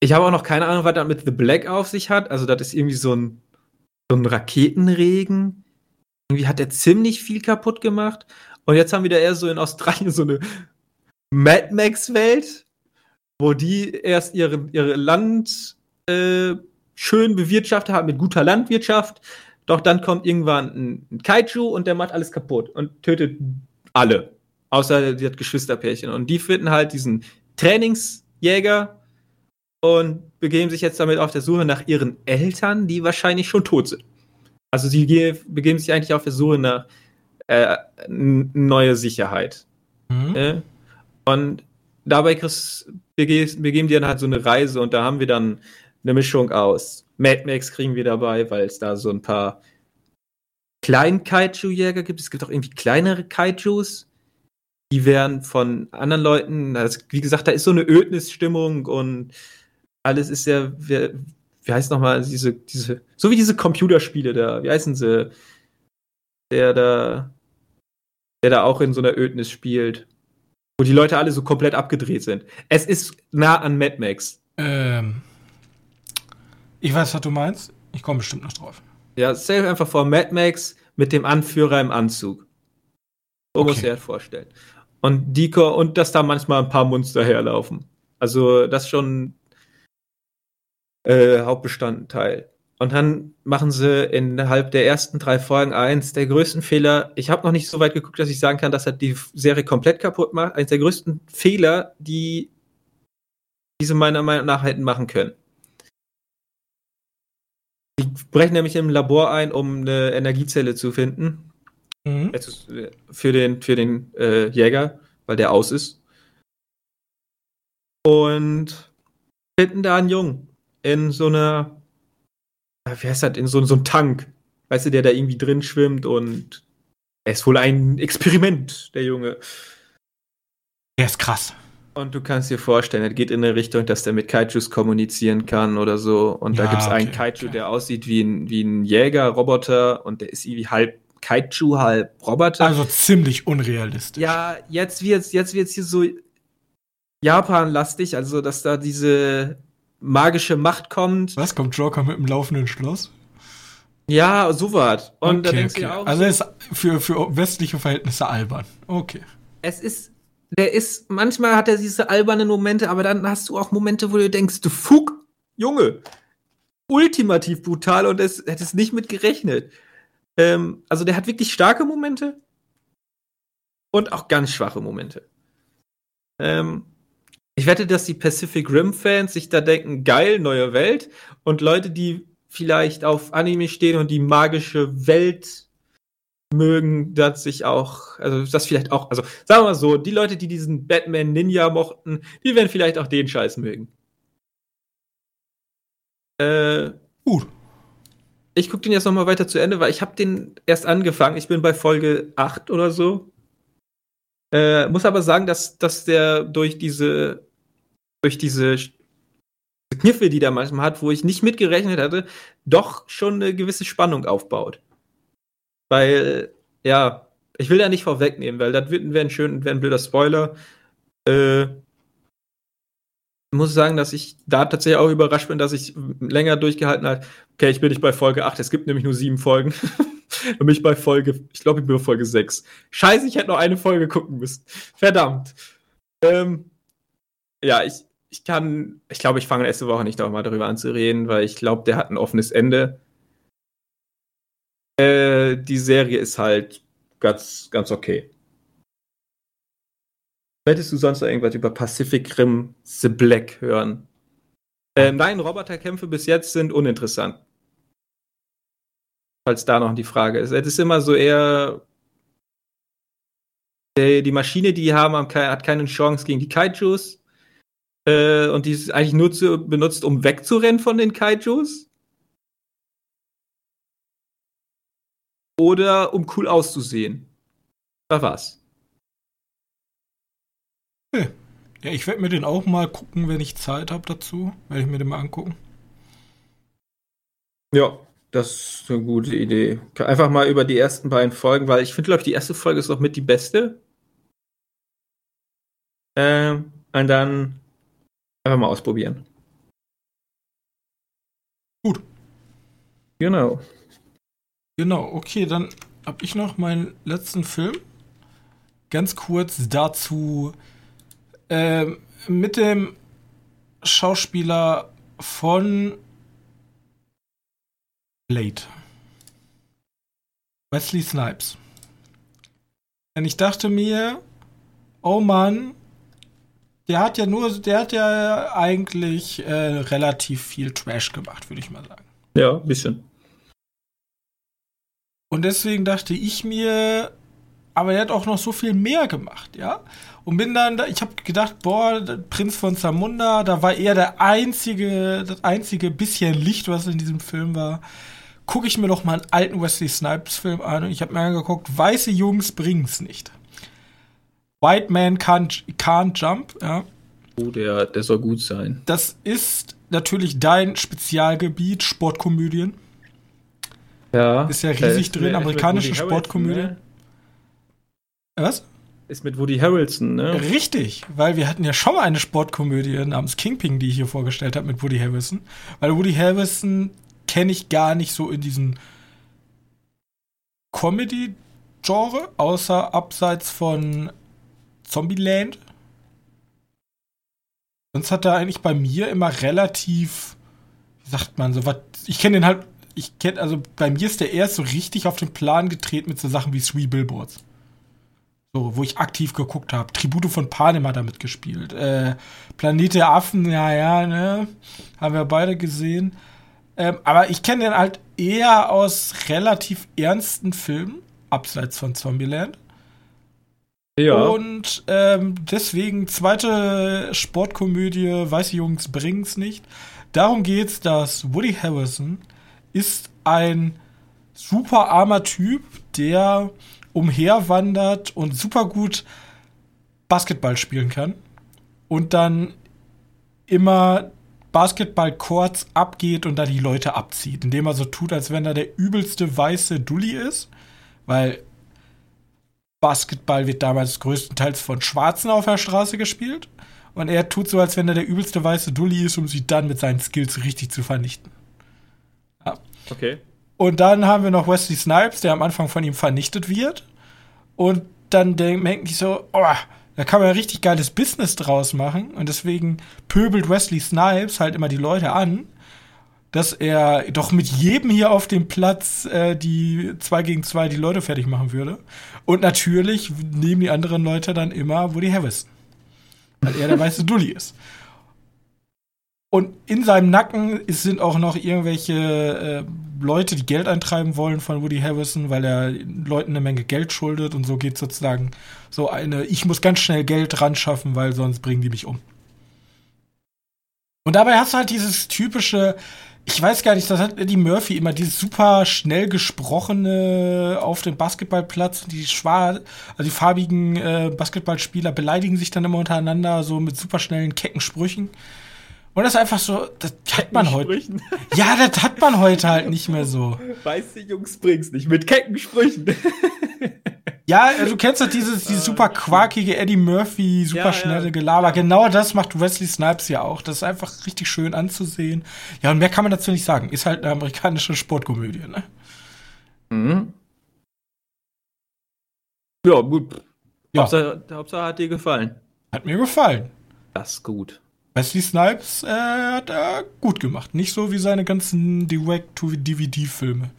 ich habe auch noch keine Ahnung, was das mit The Black auf sich hat. Also, das ist irgendwie so ein, so ein Raketenregen. Irgendwie hat er ziemlich viel kaputt gemacht. Und jetzt haben wir da eher so in Australien so eine Mad Max-Welt, wo die erst ihre, ihre Land äh, schön bewirtschaftet haben mit guter Landwirtschaft. Doch dann kommt irgendwann ein, Kaiju und der macht alles kaputt und tötet alle. Außer die hat Geschwisterpärchen. Und die finden halt diesen Trainingsjäger, und begeben sich jetzt damit auf der Suche nach ihren Eltern, die wahrscheinlich schon tot sind. Also sie begeben sich eigentlich auf der Suche nach äh, neue Sicherheit. Mhm. Äh? Und dabei begeben die dann halt so eine Reise und da haben wir dann eine Mischung aus Mad Max kriegen wir dabei, weil es da so ein paar kleinen Kaiju-Jäger gibt. Es gibt auch irgendwie kleinere Kaijus. Die werden von anderen Leuten, also wie gesagt, da ist so eine Ödnisstimmung und alles ist ja, wie, wie heißt nochmal, diese, diese, so wie diese Computerspiele da, wie heißen sie? Der da, der da auch in so einer Ödnis spielt, wo die Leute alle so komplett abgedreht sind. Es ist nah an Mad Max. Ähm, ich weiß, was du meinst. Ich komme bestimmt noch drauf. Ja, stell dir einfach vor, Mad Max mit dem Anführer im Anzug. So okay. muss er vorstellen. Und Dico, und dass da manchmal ein paar Monster herlaufen. Also, das schon äh, Hauptbestandteil. Und dann machen sie innerhalb der ersten drei Folgen eins der größten Fehler. Ich habe noch nicht so weit geguckt, dass ich sagen kann, dass er die Serie komplett kaputt macht. Eins der größten Fehler, die diese meiner Meinung nach hätten machen können. Die brechen nämlich im Labor ein, um eine Energiezelle zu finden. Mhm. Für den, für den äh, Jäger, weil der aus ist. Und finden da einen Jungen in so einer, wie heißt das, in so, so einem Tank, weißt du, der da irgendwie drin schwimmt und er ist wohl ein Experiment, der Junge. Der ist krass. Und du kannst dir vorstellen, er geht in eine Richtung, dass der mit Kaijus kommunizieren kann oder so. Und ja, da gibt es okay, einen Kaiju, okay. der aussieht wie ein, wie ein Jäger-Roboter und der ist irgendwie halb Kaiju, halb Roboter. Also ziemlich unrealistisch. Ja, jetzt wird's, jetzt wird's hier so Japan-lastig, also dass da diese magische Macht kommt. Was kommt Joker mit dem laufenden Schloss? Ja, so was. Und okay, da denkst okay. du auch. Also so, ist für, für westliche Verhältnisse albern. Okay. Es ist, der ist, manchmal hat er diese albernen Momente, aber dann hast du auch Momente, wo du denkst, du Fug, Junge, ultimativ brutal und es hättest nicht mit gerechnet. Ähm, also der hat wirklich starke Momente und auch ganz schwache Momente. Ähm, ich wette, dass die Pacific Rim Fans sich da denken, geil, neue Welt. Und Leute, die vielleicht auf Anime stehen und die magische Welt mögen, dass sich auch, also das vielleicht auch, also sagen wir mal so, die Leute, die diesen Batman Ninja mochten, die werden vielleicht auch den Scheiß mögen. Äh, Gut. Ich gucke den jetzt noch mal weiter zu Ende, weil ich habe den erst angefangen. Ich bin bei Folge 8 oder so. Äh, muss aber sagen, dass, dass der durch diese durch diese Kniffe, die der manchmal hat, wo ich nicht mitgerechnet hatte, doch schon eine gewisse Spannung aufbaut. Weil, ja, ich will da nicht vorwegnehmen, weil das wäre ein schön, ein blöder Spoiler. Äh, muss sagen, dass ich da tatsächlich auch überrascht bin, dass ich länger durchgehalten habe. Okay, ich bin nicht bei Folge 8, es gibt nämlich nur sieben Folgen. Und mich bei Folge, ich glaube, ich bin bei Folge 6. Scheiße, ich hätte noch eine Folge gucken müssen. Verdammt. Ähm, ja, ich, ich kann, ich glaube, ich fange nächste Woche nicht nochmal darüber an zu reden, weil ich glaube, der hat ein offenes Ende. Äh, die Serie ist halt ganz, ganz okay. Möchtest du sonst noch irgendwas über Pacific Rim The Black hören? Äh, nein, Roboterkämpfe bis jetzt sind uninteressant. Falls da noch die Frage ist. Es ist immer so eher. Die Maschine, die die haben, hat keine Chance gegen die Kaijus. Äh, und die ist eigentlich nur zu, benutzt, um wegzurennen von den Kaijus. Oder um cool auszusehen. Da war's. Okay. Ja, ich werde mir den auch mal gucken, wenn ich Zeit habe dazu. Werde ich mir den mal angucken. Ja, das ist eine gute Idee. Einfach mal über die ersten beiden Folgen, weil ich finde, glaube ich, die erste Folge ist auch mit die beste. Ähm, und dann einfach mal ausprobieren. Gut. Genau. Genau, okay, dann habe ich noch meinen letzten Film. Ganz kurz dazu ähm, mit dem Schauspieler von Blade. Wesley Snipes. Und ich dachte mir, oh Mann, der hat ja nur, der hat ja eigentlich äh, relativ viel Trash gemacht, würde ich mal sagen. Ja, ein bisschen. Und deswegen dachte ich mir, aber er hat auch noch so viel mehr gemacht, ja. Und bin dann, ich habe gedacht, boah, Prinz von Zamunda, da war er der einzige, das einzige bisschen Licht, was in diesem Film war. Gucke ich mir doch mal einen alten Wesley Snipes Film an und ich habe mir angeguckt, weiße Jungs bringen's nicht. White Man Can't, can't Jump, ja. Oh, der, der soll gut sein. Das ist natürlich dein Spezialgebiet, Sportkomödien. Ja. Ist ja riesig drin, amerikanische Sportkomödien. Ne? Was? Ist mit Woody Harrelson, ne? Richtig, weil wir hatten ja schon mal eine Sportkomödie namens Kingpin, die ich hier vorgestellt habe mit Woody Harrelson. Weil Woody Harrelson kenne ich gar nicht so in diesem Comedy-Genre, außer abseits von Zombieland. Sonst hat er eigentlich bei mir immer relativ, wie sagt man, so was. Ich kenne den halt, ich kenne, also bei mir ist der erst so richtig auf den Plan getreten mit so Sachen wie Three Billboards. So, wo ich aktiv geguckt habe. Tribute von Panem hat er mitgespielt. Äh, Planet der Affen, ja, ja, ne? Haben wir beide gesehen. Ähm, aber ich kenne den halt eher aus relativ ernsten Filmen, abseits von Zombieland. Ja. Und ähm, deswegen, zweite Sportkomödie, Weiße Jungs bringen's nicht. Darum geht's, dass Woody Harrison ist ein super armer Typ, der umherwandert und super gut Basketball spielen kann und dann immer Basketball kurz abgeht und da die Leute abzieht, indem er so tut, als wenn er der übelste weiße Dulli ist, weil Basketball wird damals größtenteils von Schwarzen auf der Straße gespielt und er tut so, als wenn er der übelste weiße Dulli ist, um sie dann mit seinen Skills richtig zu vernichten. Okay. Und dann haben wir noch Wesley Snipes, der am Anfang von ihm vernichtet wird. Und dann denke ich so, oh, da kann man richtig geiles Business draus machen. Und deswegen pöbelt Wesley Snipes halt immer die Leute an, dass er doch mit jedem hier auf dem Platz äh, die 2 gegen 2 die Leute fertig machen würde. Und natürlich nehmen die anderen Leute dann immer Woody Harrison. Weil er der weiße Dulli ist. Und in seinem Nacken sind auch noch irgendwelche äh, Leute, die Geld eintreiben wollen von Woody Harrison, weil er Leuten eine Menge Geld schuldet und so geht sozusagen so eine, ich muss ganz schnell Geld ran schaffen, weil sonst bringen die mich um. Und dabei hast du halt dieses typische, ich weiß gar nicht, das hat Eddie Murphy immer dieses super schnell gesprochene auf dem Basketballplatz. Die schwarz, also die farbigen äh, Basketballspieler beleidigen sich dann immer untereinander so mit super schnellen kecken Sprüchen. Und das ist einfach so, das hat man heute. Ja, das hat man heute halt nicht mehr so. Weißt du, Jungs, bring's nicht mit kecken Sprüchen. Ja, du kennst doch dieses, dieses super quakige Eddie Murphy, super ja, schnelle ja. Gelaber. Genau das macht Wesley Snipes ja auch. Das ist einfach richtig schön anzusehen. Ja, und mehr kann man dazu nicht sagen. Ist halt eine amerikanische Sportkomödie, ne? Mhm. Ja, gut. Ja. Hauptsache, Hauptsache hat dir gefallen. Hat mir gefallen. Das ist gut. Wesley Snipes äh, hat er gut gemacht. Nicht so wie seine ganzen Direct-to-DVD-Filme.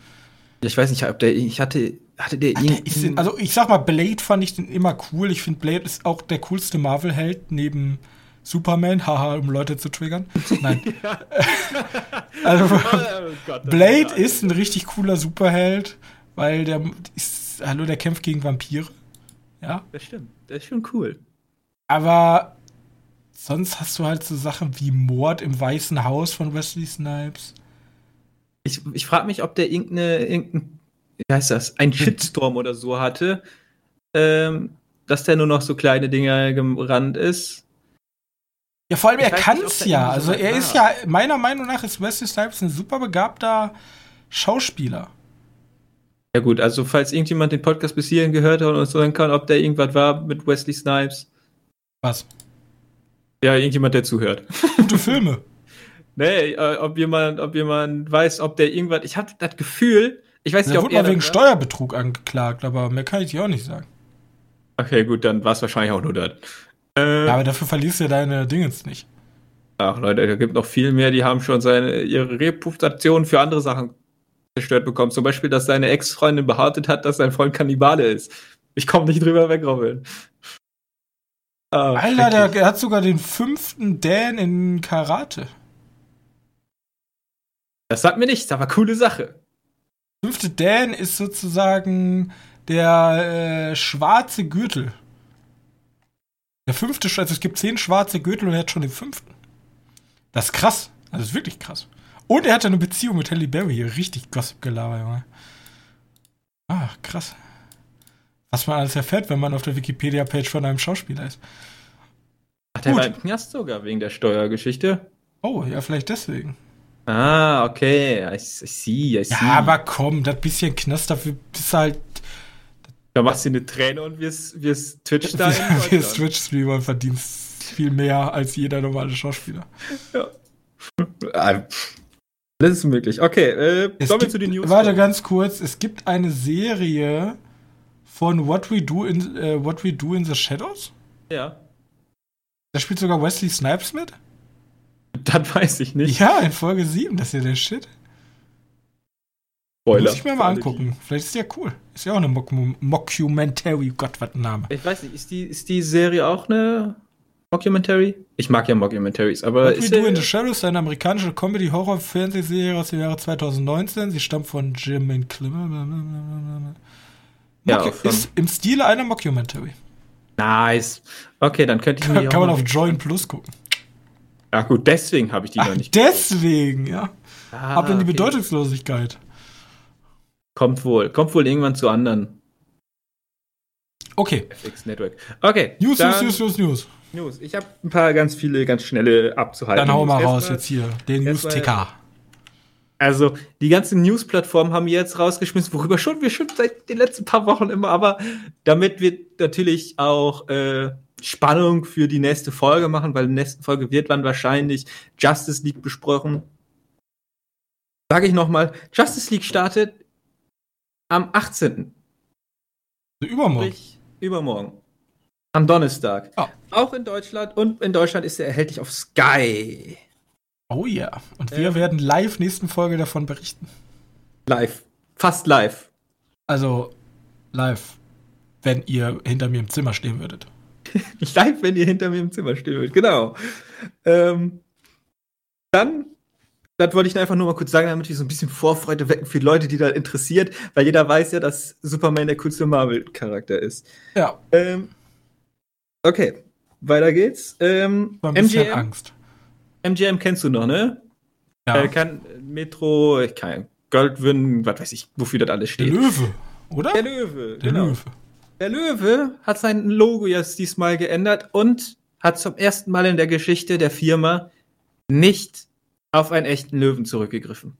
Ich weiß nicht, ob der, ich hatte, hatte der ihn. Also, ich sag mal, Blade fand ich den immer cool. Ich finde, Blade ist auch der coolste Marvel-Held neben Superman, haha, um Leute zu triggern. Nein. also, oh Gott, Blade ist ein richtig cooler Superheld, weil der ist, hallo, der kämpft gegen Vampire. Ja. Das stimmt. Der ist schon cool. Aber sonst hast du halt so Sachen wie Mord im Weißen Haus von Wesley Snipes. Ich, ich frage mich, ob der irgendeine, irgendein, wie heißt das, ein Shitstorm oder so hatte, ähm, dass der nur noch so kleine Dinger gerannt ist. Ja, vor allem, ich er kann es ja. Also, er war. ist ja, meiner Meinung nach ist Wesley Snipes ein super begabter Schauspieler. Ja, gut, also, falls irgendjemand den Podcast bis hierhin gehört hat und uns sagen kann, ob der irgendwas war mit Wesley Snipes. Was? Ja, irgendjemand, der zuhört. Gute Filme. nee, äh, ob jemand, ob jemand weiß, ob der irgendwas. Ich habe das Gefühl, ich weiß nicht, ob wurde er mal wegen Steuerbetrug angeklagt, aber mehr kann ich dir auch nicht sagen. Okay, gut, dann war es wahrscheinlich auch nur das. Äh, ja, aber dafür verlierst du ja deine Dingens nicht. Ach Leute, da gibt noch viel mehr, die haben schon seine, ihre Reputation für andere Sachen zerstört bekommen. Zum Beispiel, dass seine Ex-Freundin behauptet hat, dass sein Freund Kannibale ist. Ich komme nicht drüber weg, Robin. Oh, Alter, der, der, hat sogar den fünften Dan in Karate. Das sagt mir nichts, aber coole Sache. Fünfte Dan ist sozusagen der äh, schwarze Gürtel. Der fünfte, also es gibt zehn schwarze Gürtel und er hat schon den fünften. Das ist krass. Das ist wirklich krass. Und er hatte eine Beziehung mit Halle Berry. Richtig Gossip-Gelaber, Junge. Ah, krass. Was man alles erfährt, wenn man auf der Wikipedia-Page von einem Schauspieler ist. Ach, der Gut. war im Knast sogar wegen der Steuergeschichte. Oh, ja, vielleicht deswegen. Ah, okay. I, I see, I see. Ja, aber komm, das bisschen Knast, dafür bist du halt. Da machst du eine Träne und wirst, wirst Twitch-Star. wirst Twitch-Streamer und verdienst viel mehr als jeder normale Schauspieler. Ja. Ah, das ist möglich. Okay, äh, sollen wir zu den News? Warte ganz kurz. Es gibt eine Serie von What We Do in, uh, What We Do in the Shadows? Ja. Da spielt sogar Wesley Snipes mit? Das weiß ich nicht. Ja, in Folge 7, das ist ja der Shit. Spoiler. Muss ich mir mal angucken. Vielleicht ist ja cool. Ist ja auch eine Mock Mockumentary. Gott, was ein Name. Ich weiß nicht, ist die, ist die Serie auch eine Mockumentary? Ich mag ja Moccumentaries, aber. What We Do in the Shadows ist eine amerikanische Comedy-Horror-Fernsehserie aus dem Jahre 2019. Sie stammt von Jim Climmer. Ja, ist im Stile einer Mockumentary. Nice. Okay, dann könnte ich mir. Kann, kann man auf Join Plus gucken. Ja, gut, deswegen habe ich die Ach, noch nicht. Deswegen, ja. Ah, Ab in die okay. Bedeutungslosigkeit. Kommt wohl. Kommt wohl irgendwann zu anderen. Okay. FX Network. Okay. News, News, News, News, News. News. Ich habe ein paar ganz viele, ganz schnelle abzuhalten. Dann hau mal raus jetzt hier. Den News-Ticker. Also, die ganzen News-Plattformen haben jetzt rausgeschmissen, worüber schon wir schon seit den letzten paar Wochen immer, aber damit wir natürlich auch äh, Spannung für die nächste Folge machen, weil in der nächsten Folge wird dann wahrscheinlich Justice League besprochen. Sage ich nochmal, Justice League startet am 18. Also übermorgen. Sprich, übermorgen. Am Donnerstag. Oh. Auch in Deutschland und in Deutschland ist er erhältlich auf Sky. Oh ja. Und wir werden live nächsten Folge davon berichten. Live. Fast live. Also live, wenn ihr hinter mir im Zimmer stehen würdet. live, wenn ihr hinter mir im Zimmer stehen würdet, genau. Ähm, dann, das wollte ich einfach nur mal kurz sagen, damit wir so ein bisschen Vorfreude wecken für Leute, die da interessiert, weil jeder weiß ja, dass Superman der coolste Marvel-Charakter ist. Ja. Ähm, okay, weiter geht's. Ähm, War ein bisschen Angst. MGM kennst du noch, ne? Ja. Äh, kann Metro, ich kann Goldwyn, was weiß ich, wofür das alles steht. Der Löwe, oder? Der Löwe, Der genau. Löwe. Der Löwe hat sein Logo jetzt diesmal geändert und hat zum ersten Mal in der Geschichte der Firma nicht auf einen echten Löwen zurückgegriffen.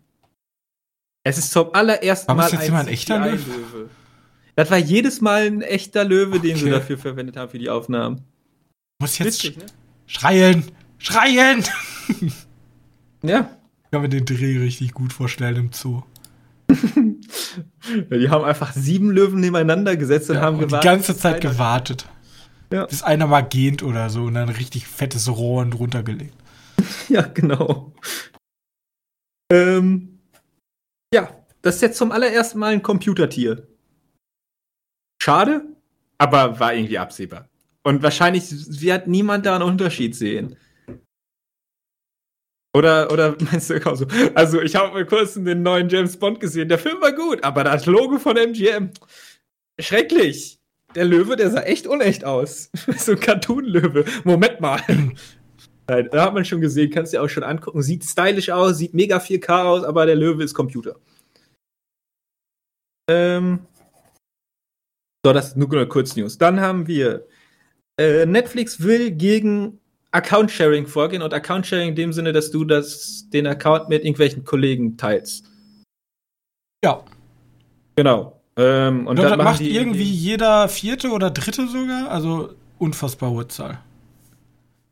Es ist zum allerersten Warum Mal ist jetzt ein, ein echter Löwe? Löwe? Das war jedes Mal ein echter Löwe, den okay. sie dafür verwendet haben für die Aufnahmen. Muss jetzt Witzig, ne? schreien, schreien. ja. Ich kann mir den Dreh richtig gut vorstellen im Zoo. ja, die haben einfach sieben Löwen nebeneinander gesetzt und ja, haben und gewartet. Die ganze Zeit gewartet. Ja. Bis einer mal gähnt oder so und dann richtig fettes Rohr drunter gelegt. ja, genau. Ähm, ja, das ist jetzt zum allerersten Mal ein Computertier. Schade, aber war irgendwie absehbar. Und wahrscheinlich wird niemand da einen Unterschied sehen. Oder, oder meinst du auch so? Also, ich habe mal kurz den neuen James Bond gesehen. Der Film war gut, aber das Logo von MGM, schrecklich. Der Löwe, der sah echt unecht aus. so ein Cartoon-Löwe. Moment mal. Da hat man schon gesehen, kannst du dir auch schon angucken. Sieht stylisch aus, sieht mega 4K aus, aber der Löwe ist Computer. Ähm. So, das ist nur kurz News. Dann haben wir äh, Netflix will gegen Account-Sharing vorgehen und Account-Sharing in dem Sinne, dass du das, den Account mit irgendwelchen Kollegen teilst. Ja. Genau. Ähm, und, dann macht die, irgendwie jeder vierte oder dritte sogar, also unfassbar hohe Zahl.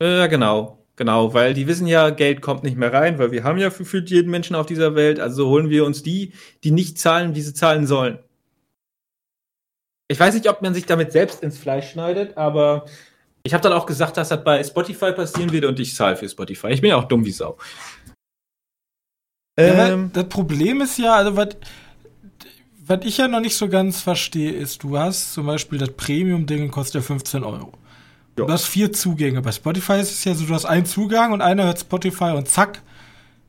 Ja, äh, genau. Genau, weil die wissen ja, Geld kommt nicht mehr rein, weil wir haben ja gefühlt jeden Menschen auf dieser Welt, also holen wir uns die, die nicht zahlen, wie sie zahlen sollen. Ich weiß nicht, ob man sich damit selbst ins Fleisch schneidet, aber ich habe dann auch gesagt, dass das bei Spotify passieren wird und ich zahle für Spotify. Ich bin ja auch dumm wie Sau. Ja, ähm, das Problem ist ja, also was was ich ja noch nicht so ganz verstehe, ist, du hast zum Beispiel das Premium-Ding kostet ja 15 Euro. Ja. Du hast vier Zugänge. Bei Spotify ist es ja so, du hast einen Zugang und einer hört Spotify und zack,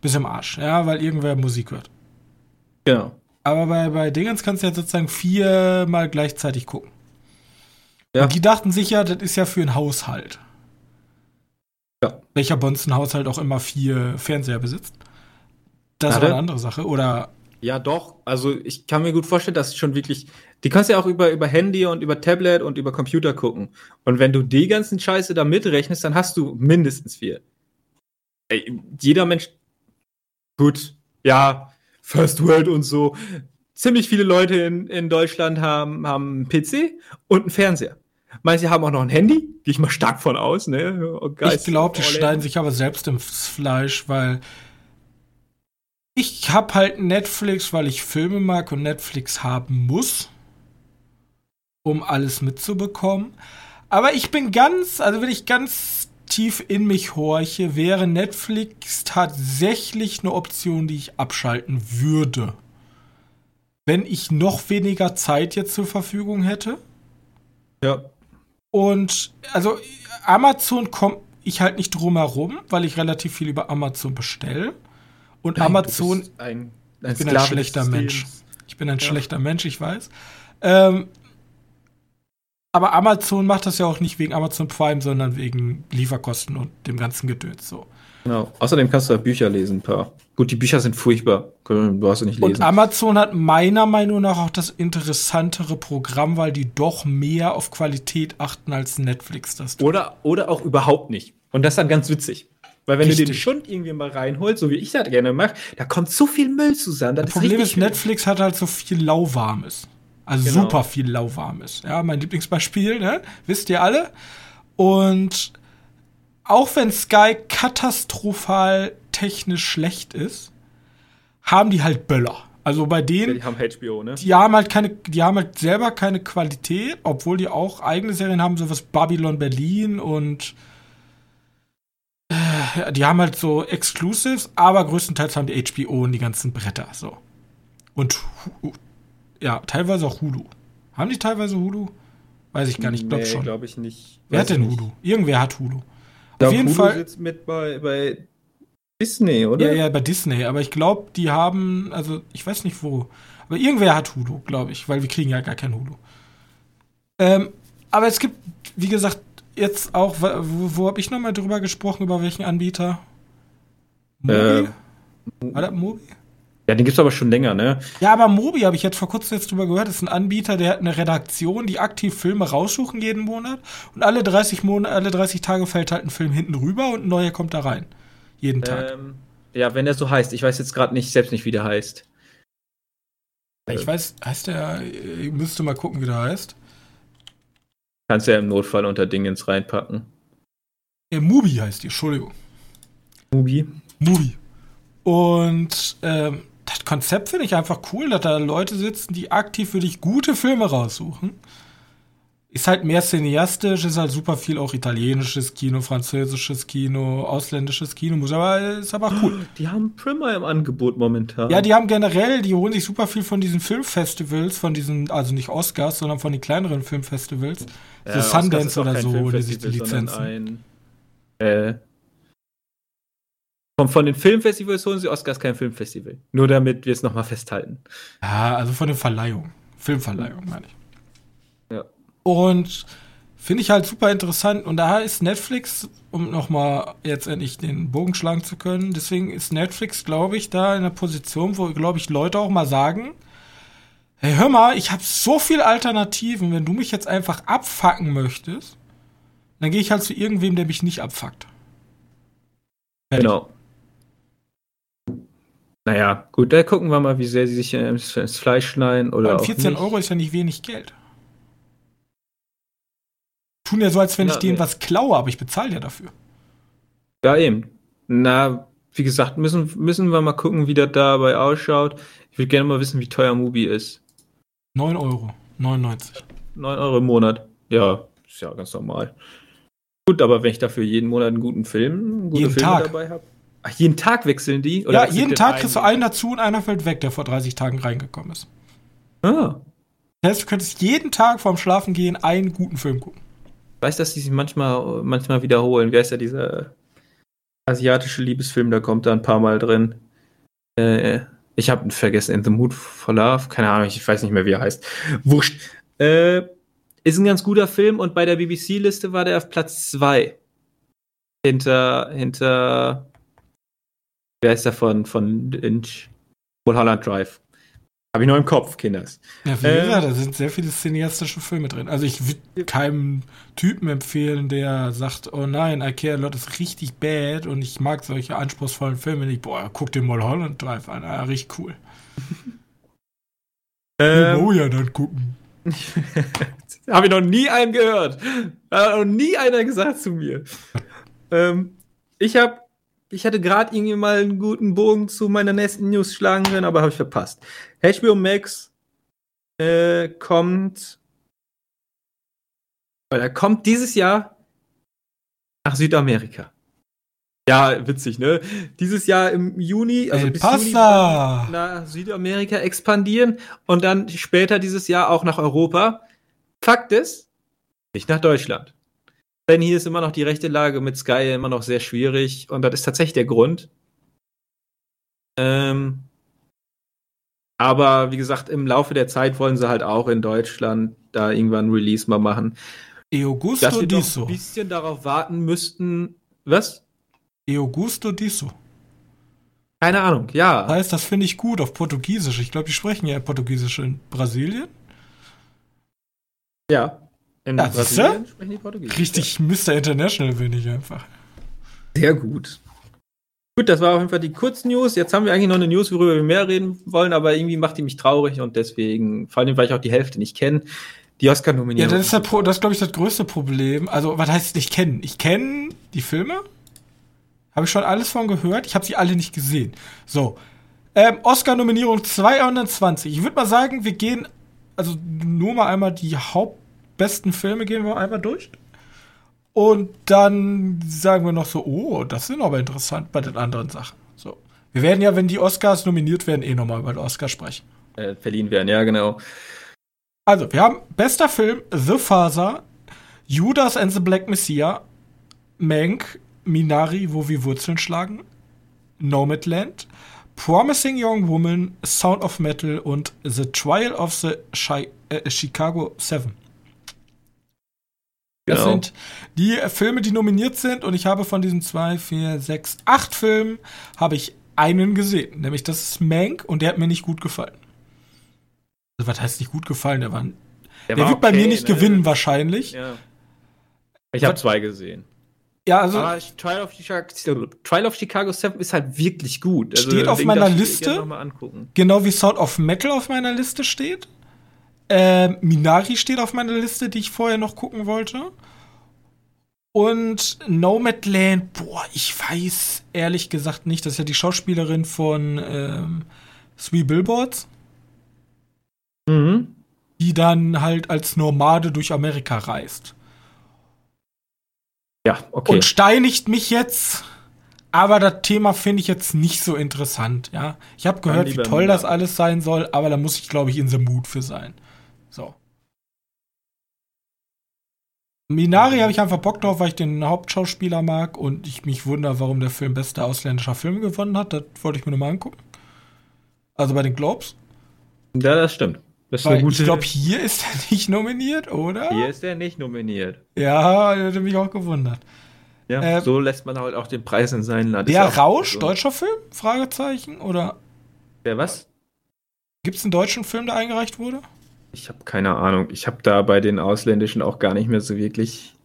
bis im Arsch. Ja, weil irgendwer Musik hört. Genau. Aber bei, bei Dingens kannst du ja sozusagen viermal gleichzeitig gucken. Ja. Und die dachten sich ja, das ist ja für einen Haushalt. Ja. Welcher Bonzen-Haushalt auch immer vier Fernseher besitzt. Das war eine andere Sache. Oder. Ja, doch. Also, ich kann mir gut vorstellen, dass schon wirklich. Die kannst du ja auch über, über Handy und über Tablet und über Computer gucken. Und wenn du die ganzen Scheiße da mitrechnest, dann hast du mindestens vier. Ey, jeder Mensch. Gut. Ja, First World und so. Ziemlich viele Leute in, in Deutschland haben, haben einen PC und einen Fernseher. Manche haben auch noch ein Handy, gehe ich mal stark von aus. Ne? Ich glaube, die schneiden sich aber selbst ins Fleisch, weil ich habe halt Netflix, weil ich Filme mag und Netflix haben muss, um alles mitzubekommen. Aber ich bin ganz, also wenn ich ganz tief in mich horche, wäre Netflix tatsächlich eine Option, die ich abschalten würde. Wenn ich noch weniger Zeit jetzt zur Verfügung hätte. Ja. Und also Amazon kommt ich halt nicht drum herum, weil ich relativ viel über Amazon bestelle. Und Nein, Amazon. Ein, ein ich bin ein schlechter Mensch. Ich bin ein ja. schlechter Mensch, ich weiß. Ähm, aber Amazon macht das ja auch nicht wegen Amazon Prime, sondern wegen Lieferkosten und dem ganzen Gedöns so. Genau. Außerdem kannst du da Bücher lesen, ein paar. Gut, die Bücher sind furchtbar. Du hast sie nicht lesen. Und Amazon hat meiner Meinung nach auch das interessantere Programm, weil die doch mehr auf Qualität achten als Netflix das tut. Oder, oder auch überhaupt nicht. Und das ist dann ganz witzig. Weil wenn Richtig. du den schon irgendwie mal reinholst, so wie ich das gerne mache, da kommt so viel Müll zusammen. Das, das Problem ist, Netflix hat halt so viel Lauwarmes. Also genau. super viel lauwarmes. Ja, mein Lieblingsbeispiel, ne? Wisst ihr alle? Und auch wenn Sky katastrophal technisch schlecht ist, haben die halt Böller. Also bei denen. Ja, die haben HBO, ne? Die haben halt keine, die haben halt selber keine Qualität, obwohl die auch eigene Serien haben, sowas Babylon Berlin und äh, die haben halt so Exclusives, aber größtenteils haben die HBO und die ganzen Bretter so. Und ja, teilweise auch Hulu. Haben die teilweise Hulu? Weiß ich gar nicht, glaub nee, schon. glaube ich nicht. Wer hat denn Hulu? Irgendwer hat Hulu. Auf jeden Hulu Fall. sitzt mit bei, bei Disney, oder? Ja, ja, bei Disney. Aber ich glaube, die haben, also ich weiß nicht wo. Aber irgendwer hat Hulu, glaube ich, weil wir kriegen ja gar kein Hulu. Ähm, aber es gibt, wie gesagt, jetzt auch, wo, wo habe ich nochmal drüber gesprochen, über welchen Anbieter? Mobi? Äh, War das Mobi? Ja, den gibt's aber schon länger, ne? Ja, aber Mobi habe ich jetzt vor kurzem jetzt drüber gehört, das ist ein Anbieter, der hat eine Redaktion, die aktiv Filme raussuchen jeden Monat und alle 30 Monate, alle 30 Tage fällt halt ein Film hinten rüber und ein neuer kommt da rein. Jeden Tag. Ähm, ja, wenn der so heißt. Ich weiß jetzt gerade nicht, selbst nicht, wie der heißt. Ich weiß, heißt der, ich müsste mal gucken, wie der heißt. Kannst du ja im Notfall unter Dingens reinpacken. Ja, Mubi heißt die, Entschuldigung. Mubi? Mubi. Und ähm, Konzept finde ich einfach cool, dass da Leute sitzen, die aktiv für dich gute Filme raussuchen. Ist halt mehr cineastisch, ist halt super viel auch italienisches Kino, französisches Kino, ausländisches Kino, muss aber ist aber cool. Die haben Primer im Angebot momentan. Ja, die haben generell, die holen sich super viel von diesen Filmfestivals, von diesen, also nicht Oscars, sondern von den kleineren Filmfestivals. Ja, so Sundance oder so holen die sich die Lizenzen. Ein, äh, von, von den Filmfestivals holen sie Oscars kein Filmfestival. Nur damit wir es nochmal festhalten. Ja, also von den Verleihungen. Filmverleihungen, meine ich. Ja. Und finde ich halt super interessant. Und da ist Netflix, um nochmal jetzt endlich den Bogen schlagen zu können, deswegen ist Netflix, glaube ich, da in einer Position, wo, glaube ich, Leute auch mal sagen, hey, hör mal, ich habe so viele Alternativen, wenn du mich jetzt einfach abfacken möchtest, dann gehe ich halt zu irgendwem, der mich nicht abfuckt. Fertig. Genau. Naja, gut, da gucken wir mal, wie sehr sie sich ins, ins Fleisch schneiden oder. Und 14 Euro ist ja nicht wenig Geld. Tun ja so, als wenn Na, ich denen nee. was klaue, aber ich bezahle ja dafür. Ja, eben. Na, wie gesagt, müssen, müssen wir mal gucken, wie das dabei ausschaut. Ich würde gerne mal wissen, wie teuer Mubi ist. 9 Euro. 99. 9 Euro im Monat. Ja, ist ja ganz normal. Gut, aber wenn ich dafür jeden Monat einen guten Film, gute jeden Filme Tag. dabei habe. Ach, jeden Tag wechseln die? Oder ja, jeden Tag kriegst du einen dazu und einer fällt weg, der vor 30 Tagen reingekommen ist. Ah. Das heißt, du könntest jeden Tag vorm Schlafen gehen einen guten Film gucken. Ich weiß, dass die sich manchmal, manchmal wiederholen. Wie heißt ja dieser asiatische Liebesfilm, da kommt da ein paar Mal drin. Äh, ich habe vergessen, In the Mood for Love, keine Ahnung, ich weiß nicht mehr, wie er heißt. Wurscht. Äh, ist ein ganz guter Film und bei der BBC-Liste war der auf Platz 2. Hinter, hinter Wer ist der von, von Inch? Mulholland Drive. Habe ich noch im Kopf, Kinders. Ja, wie ähm, gesagt, da sind sehr viele cineastische Filme drin. Also ich würde keinem Typen empfehlen, der sagt, oh nein, I care a lot ist richtig bad und ich mag solche anspruchsvollen Filme nicht. Boah, guck dir Mulholland Drive an, ja, richtig cool. ähm, oh ja, dann gucken. Habe ich noch nie einen gehört. Hat noch nie einer gesagt zu mir. ähm, ich habe ich hatte gerade irgendwie mal einen guten Bogen zu meiner nächsten News schlagen können, aber habe ich verpasst. HBO Max äh, kommt. Oder kommt dieses Jahr nach Südamerika. Ja, witzig, ne? Dieses Jahr im Juni, also El bis Juni nach Südamerika expandieren und dann später dieses Jahr auch nach Europa. Fakt ist, nicht nach Deutschland. Denn hier ist immer noch die rechte Lage mit Sky immer noch sehr schwierig und das ist tatsächlich der Grund. Ähm, aber wie gesagt, im Laufe der Zeit wollen sie halt auch in Deutschland da irgendwann ein Release mal machen. E Augusto Dass wir Disso. ein bisschen darauf warten müssten. Was? E Augusto Disso. Keine Ahnung, ja. Das heißt, das finde ich gut auf Portugiesisch. Ich glaube, die sprechen ja Portugiesisch in Brasilien. Ja. In ja, Brasilien sprechen die Portugiesisch. Richtig ja. Mr. International bin ich einfach. Sehr gut. Gut, das war auf jeden Fall die Kurznews. Jetzt haben wir eigentlich noch eine News, worüber wir mehr reden wollen, aber irgendwie macht die mich traurig und deswegen, vor allem, weil ich auch die Hälfte nicht kenne, die Oscar-Nominierung. Ja, das ist, das ist glaube ich, das größte Problem. Also, was heißt nicht kennen? Ich kenne die Filme, habe ich schon alles von gehört, ich habe sie alle nicht gesehen. So, ähm, Oscar-Nominierung 220. Ich würde mal sagen, wir gehen also nur mal einmal die Haupt besten Filme gehen wir einmal durch. Und dann sagen wir noch so, oh, das sind aber interessant bei den anderen Sachen. So. Wir werden ja, wenn die Oscars nominiert werden, eh nochmal über den Oscar sprechen. Äh, verliehen werden, ja, genau. Also, wir haben bester Film The Father, Judas and the Black Messiah, Mank, Minari, wo wir Wurzeln schlagen, Nomadland, Promising Young Woman, Sound of Metal und The Trial of the Chi äh, Chicago Seven. Das genau. sind die Filme, die nominiert sind und ich habe von diesen zwei, vier, sechs, acht Filmen habe ich einen gesehen, nämlich das ist Mank und der hat mir nicht gut gefallen. Also, was heißt nicht gut gefallen? Der war, der, der war wird okay, bei mir nicht ne? gewinnen wahrscheinlich. Ja. Ich habe zwei gesehen. Ja, also. Aber Trial of, Chicago, Trial of Chicago 7 ist halt wirklich gut. Also, steht auf meiner Liste. Genau wie Sound of Metal auf meiner Liste steht. Äh, Minari steht auf meiner Liste, die ich vorher noch gucken wollte. Und Nomadland, boah, ich weiß ehrlich gesagt nicht. Das ist ja die Schauspielerin von ähm, Three Billboards. Mhm. Die dann halt als Nomade durch Amerika reist. Ja, okay. Und steinigt mich jetzt. Aber das Thema finde ich jetzt nicht so interessant, ja. Ich habe gehört, wie toll das alles sein soll, aber da muss ich, glaube ich, in the mood für sein. So. Minari habe ich einfach Bock drauf, weil ich den Hauptschauspieler mag und ich mich wundere, warum der Film bester ausländischer Film gewonnen hat. Das wollte ich mir nochmal angucken. Also bei den Globes. Ja, das stimmt. Das ich glaube, hier ist er nicht nominiert, oder? Hier ist er nicht nominiert. Ja, hätte mich auch gewundert. Ja, äh, so lässt man halt auch den Preis in seinen Land. Der Rausch, so. deutscher Film? Fragezeichen? Oder? Wer was? Gibt es einen deutschen Film, der eingereicht wurde? Ich habe keine Ahnung. Ich habe da bei den ausländischen auch gar nicht mehr so wirklich.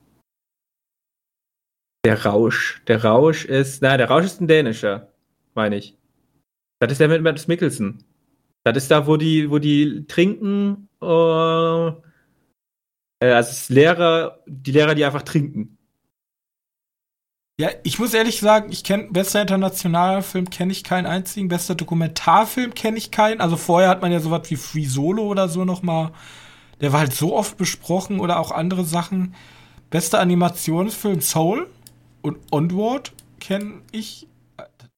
Der Rausch. Der Rausch ist. Nein, der Rausch ist ein dänischer, meine ich. Das ist der mit Matt Mikkelsen. Das ist da, wo die, wo die trinken. Äh, also es Lehrer, die Lehrer, die einfach trinken. Ja, ich muss ehrlich sagen, ich kenne bester internationaler Film kenne ich keinen einzigen, bester Dokumentarfilm kenne ich keinen. Also vorher hat man ja sowas wie Free Solo oder so noch mal, der war halt so oft besprochen oder auch andere Sachen. Bester Animationsfilm Soul und Onward kenne ich.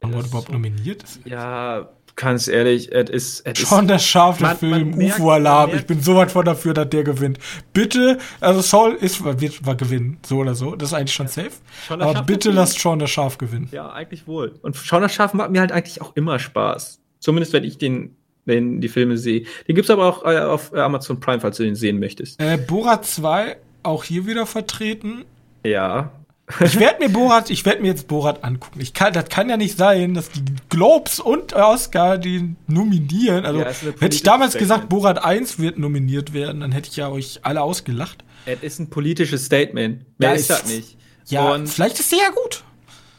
Onward überhaupt nominiert? Ja, ganz ehrlich, es ist. Es Schon der scharfe Film, UFO-Alarm. Ich bin so weit von dafür, dass der gewinnt. Bitte, also Saul ist, wird, war gewinnen, so oder so. Das ist eigentlich schon safe. Schon Aber bitte lasst Sean der Schaf gewinnen. Ja, eigentlich wohl. Und Sean der Schaf macht mir halt eigentlich auch immer Spaß. Zumindest, wenn ich den wenn die Filme sehe. Den gibt's aber auch äh, auf Amazon Prime, falls du den sehen möchtest. Äh, Borat 2, auch hier wieder vertreten. Ja, ich werde mir Borat, ich werde mir jetzt Borat angucken. Ich kann, das kann ja nicht sein, dass die Globes und Oscar die nominieren. Also ja, hätte ich damals Statement. gesagt, Borat 1 wird nominiert werden, dann hätte ich ja euch alle ausgelacht. Es ist ein politisches Statement. Mehr ja, ist das nicht. Ja, und vielleicht ist der ja gut.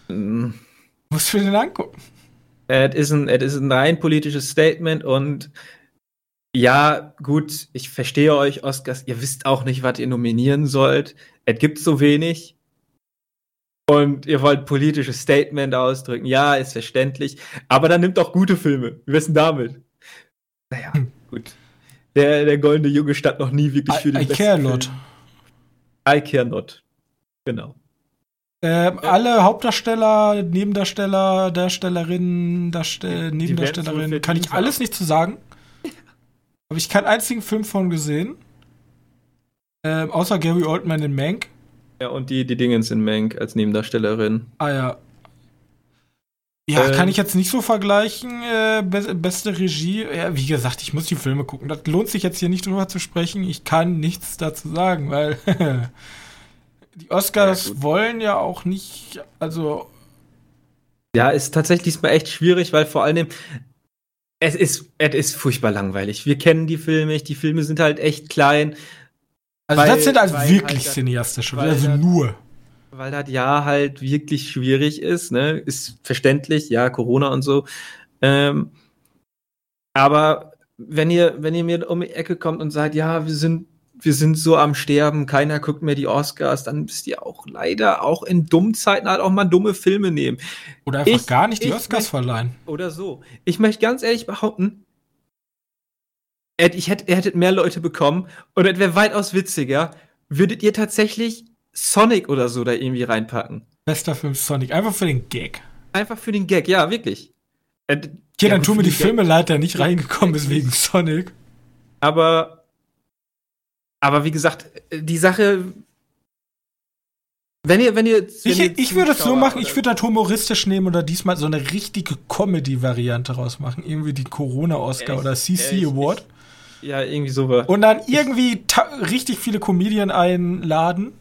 Mm. Musst du den angucken. Es ist ein, es ist ein rein politisches Statement und ja, gut, ich verstehe euch, Oscars. Ihr wisst auch nicht, was ihr nominieren sollt. Es gibt so wenig und ihr wollt politisches Statement ausdrücken. Ja, ist verständlich. Aber dann nimmt auch gute Filme. Wie wär's denn damit? Naja, hm. gut. Der, der goldene Junge stand noch nie wirklich für den I, I care not. I care not. Genau. Ähm, ja. Alle Hauptdarsteller, Nebendarsteller, Darstellerinnen, Darstell Nebendarstellerinnen, kann ich alles nicht zu sagen. Habe ich keinen einzigen Film von gesehen. Ähm, außer Gary Oldman in Mank. Ja, und die, die Dingens in Mank als Nebendarstellerin. Ah ja. Ja, äh, kann ich jetzt nicht so vergleichen. Äh, be beste Regie. Ja, wie gesagt, ich muss die Filme gucken. Das lohnt sich jetzt hier nicht drüber zu sprechen. Ich kann nichts dazu sagen, weil die Oscars ja, wollen ja auch nicht, also. Ja, ist tatsächlich diesmal echt schwierig, weil vor allem es ist, es ist furchtbar langweilig. Wir kennen die Filme, die Filme sind halt echt klein. Also weil, das sind also wirklich halt cineastische, also das, nur. Weil das ja halt wirklich schwierig ist, ne? Ist verständlich, ja, Corona und so. Ähm, aber wenn ihr, wenn ihr mir um die Ecke kommt und sagt, ja, wir sind, wir sind so am Sterben, keiner guckt mehr die Oscars, dann müsst ihr auch leider auch in dummen Zeiten halt auch mal dumme Filme nehmen. Oder einfach ich, gar nicht die Oscars verleihen. Oder so. Ich möchte ganz ehrlich behaupten, ich hätte, ihr hättet mehr Leute bekommen und es wäre weitaus witziger. Würdet ihr tatsächlich Sonic oder so da irgendwie reinpacken? Bester Film Sonic, einfach für den Gag. Einfach für den Gag, ja, wirklich. Äh, okay, ja, dann tun mir die Filme leid, der nicht reingekommen ist wegen Sonic. Aber, aber wie gesagt, die Sache, Wenn ihr, wenn ihr, wenn ich, ihr ich würde es so machen, ich würde das humoristisch nehmen oder diesmal so eine richtige Comedy-Variante rausmachen. Irgendwie die Corona-Oscar oder CC Award. Ja, irgendwie sowas. Und dann irgendwie richtig viele Comedien einladen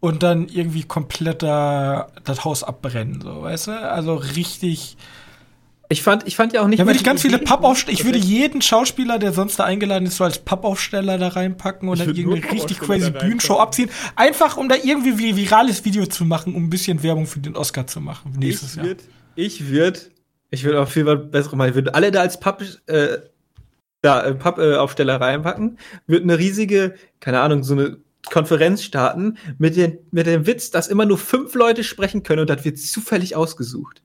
und dann irgendwie komplett da das Haus abbrennen, so, weißt du? Also richtig. Ich fand, ich fand ja auch nicht. Da würde ich ganz viele Pappaufsteller. Ich würde jeden Schauspieler, der sonst da eingeladen ist, so als Pappaufsteller da reinpacken und dann irgendeine richtig crazy Bühnenshow abziehen. Einfach, um da irgendwie ein virales Video zu machen, um ein bisschen Werbung für den Oscar zu machen nächstes ich Jahr. Würd, ich würde, ich würde auch viel was Besseres machen. Ich würde alle da als Papp, äh, da, äh, Pappaufsteller reinpacken, würde eine riesige, keine Ahnung, so eine Konferenz starten mit, den, mit dem Witz, dass immer nur fünf Leute sprechen können und das wird zufällig ausgesucht.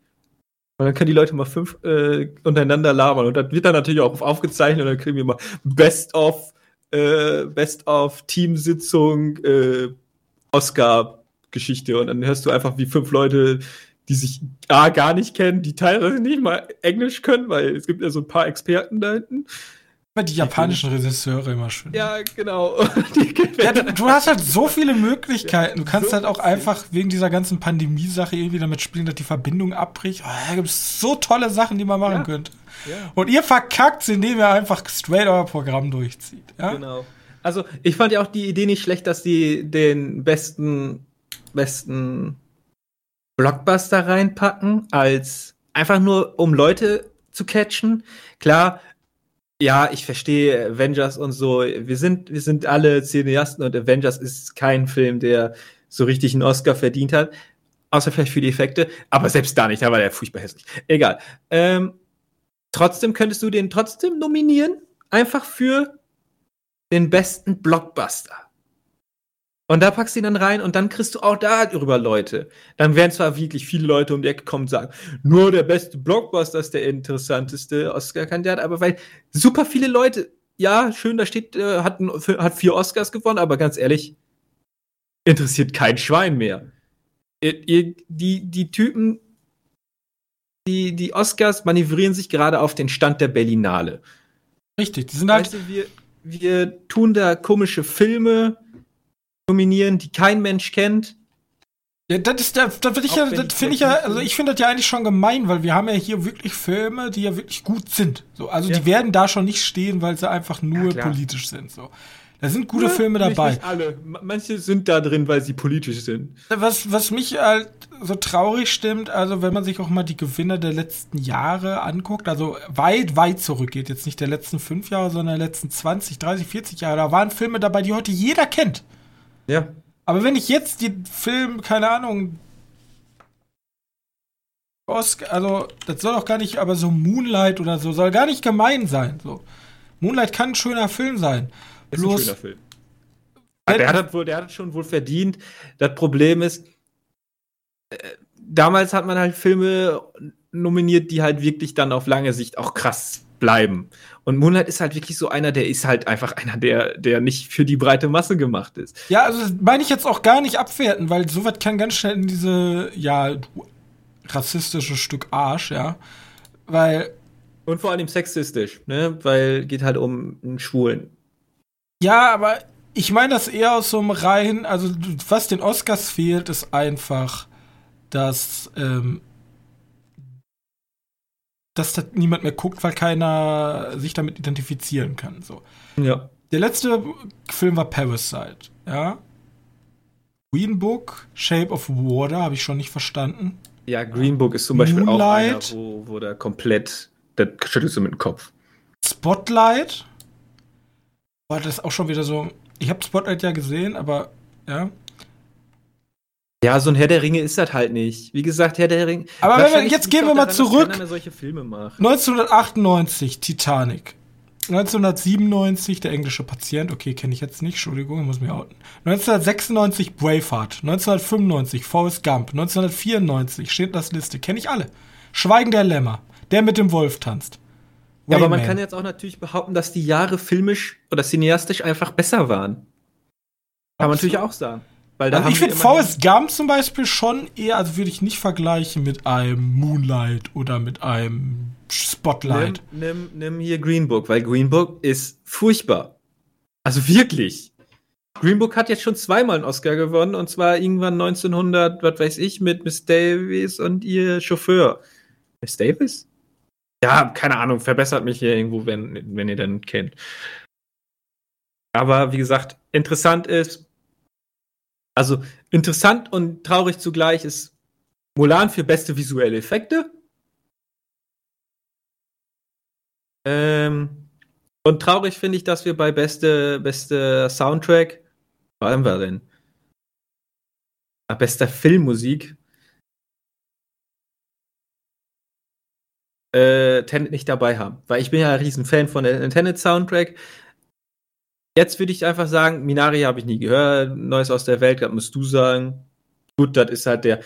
Und dann können die Leute mal fünf äh, untereinander labern. Und das wird dann natürlich auch aufgezeichnet und dann kriegen wir mal Best of, äh, Best of Teamsitzung, äh, Oscar-Geschichte. Und dann hörst du einfach, wie fünf Leute, die sich A gar nicht kennen, die teilweise nicht mal Englisch können, weil es gibt ja so ein paar Experten da hinten die japanischen Regisseure immer schön. Ja, genau. ja, du, du, hast halt so viele Möglichkeiten. Du kannst so halt auch einfach wegen dieser ganzen Pandemie-Sache irgendwie damit spielen, dass die Verbindung abbricht. Oh, da gibt es so tolle Sachen, die man machen ja. könnte. Ja. Und ihr verkackt sie, indem ihr einfach straight euer Programm durchzieht. Ja? Genau. Also, ich fand ja auch die Idee nicht schlecht, dass die den besten, besten Blockbuster reinpacken, als einfach nur, um Leute zu catchen. Klar, ja, ich verstehe Avengers und so. Wir sind, wir sind alle Cineasten und Avengers ist kein Film, der so richtig einen Oscar verdient hat. Außer vielleicht für die Effekte. Aber selbst da nicht, da war der furchtbar hässlich. Egal. Ähm, trotzdem könntest du den trotzdem nominieren. Einfach für den besten Blockbuster. Und da packst du ihn dann rein und dann kriegst du auch darüber Leute. Dann werden zwar wirklich viele Leute um die Ecke kommen und sagen, nur der beste Blockbuster ist der interessanteste Oscar-Kandidat, aber weil super viele Leute, ja, schön, da steht, äh, hat, hat vier Oscars gewonnen, aber ganz ehrlich, interessiert kein Schwein mehr. Ihr, die, die Typen, die, die Oscars manövrieren sich gerade auf den Stand der Berlinale. Richtig, die sind halt. Weißt du, wir, wir tun da komische Filme, nominieren, die kein Mensch kennt. Ja, das ist, da, da ich ja, das finde ich ja, also ich finde das ja eigentlich schon gemein, weil wir haben ja hier wirklich Filme, die ja wirklich gut sind. So, also ja. die werden da schon nicht stehen, weil sie einfach nur ja, politisch sind. So. Da sind gute ja, Filme dabei. Nicht alle. Manche sind da drin, weil sie politisch sind. Was, was mich halt so traurig stimmt, also wenn man sich auch mal die Gewinner der letzten Jahre anguckt, also weit, weit zurückgeht, jetzt nicht der letzten fünf Jahre, sondern der letzten 20, 30, 40 Jahre, da waren Filme dabei, die heute jeder kennt. Ja. Aber wenn ich jetzt den Film, keine Ahnung, Oscar, also das soll doch gar nicht, aber so Moonlight oder so, soll gar nicht gemein sein. So. Moonlight kann ein schöner Film sein. Ist Bloß, ein schöner Film. Der hat, wohl, der hat schon wohl verdient. Das Problem ist, äh, damals hat man halt Filme nominiert, die halt wirklich dann auf lange Sicht auch krass bleiben. Und Moonlight ist halt wirklich so einer, der ist halt einfach einer, der, der nicht für die breite Masse gemacht ist. Ja, also das meine ich jetzt auch gar nicht abwerten, weil sowas kann ganz schnell in diese, ja, rassistische Stück Arsch, ja. Weil. Und vor allem sexistisch, ne? Weil geht halt um einen Schwulen. Ja, aber ich meine das eher aus so einem rein, also was den Oscars fehlt, ist einfach, dass ähm, dass das niemand mehr guckt, weil keiner sich damit identifizieren kann. So. Ja. Der letzte Film war Parasite, ja. Green Book, Shape of Water, habe ich schon nicht verstanden. Ja, Green Book ist zum Beispiel Moonlight, auch einer, wo, wo der komplett, da schüttelst du mit dem Kopf. Spotlight. War das auch schon wieder so. Ich habe Spotlight ja gesehen, aber ja. Ja, so ein Herr der Ringe ist das halt nicht. Wie gesagt, Herr der Ringe. Aber wenn wir, jetzt gehen wir mal daran, zurück. 1998, Titanic. 1997, der englische Patient, okay, kenne ich jetzt nicht, Entschuldigung, muss mir outen. 1996, Braveheart. 1995, Forrest Gump. 1994, steht das Liste, kenne ich alle. Schweigen der Lämmer, der mit dem Wolf tanzt. Ja, aber man kann jetzt auch natürlich behaupten, dass die Jahre filmisch oder cineastisch einfach besser waren. Kann Absolut. man natürlich auch sagen. Weil da also ich finde Forrest Gump zum Beispiel schon eher, also würde ich nicht vergleichen mit einem Moonlight oder mit einem Spotlight. Nimm, nimm, nimm hier Green Book, weil Green Book ist furchtbar. Also wirklich. Green Book hat jetzt schon zweimal einen Oscar gewonnen und zwar irgendwann 1900, was weiß ich, mit Miss Davis und ihr Chauffeur. Miss Davis? Ja, keine Ahnung, verbessert mich hier irgendwo, wenn, wenn ihr den kennt. Aber wie gesagt, interessant ist, also interessant und traurig zugleich ist Mulan für beste visuelle Effekte. Ähm, und traurig finde ich, dass wir bei beste, beste Soundtrack, was haben wir denn? Bester Filmmusik äh, Tenet nicht dabei haben. Weil ich bin ja ein Riesenfan von der Tenet Soundtrack. Jetzt würde ich einfach sagen, Minari habe ich nie gehört, Neues aus der Welt, das musst du sagen. Gut, das ist halt der.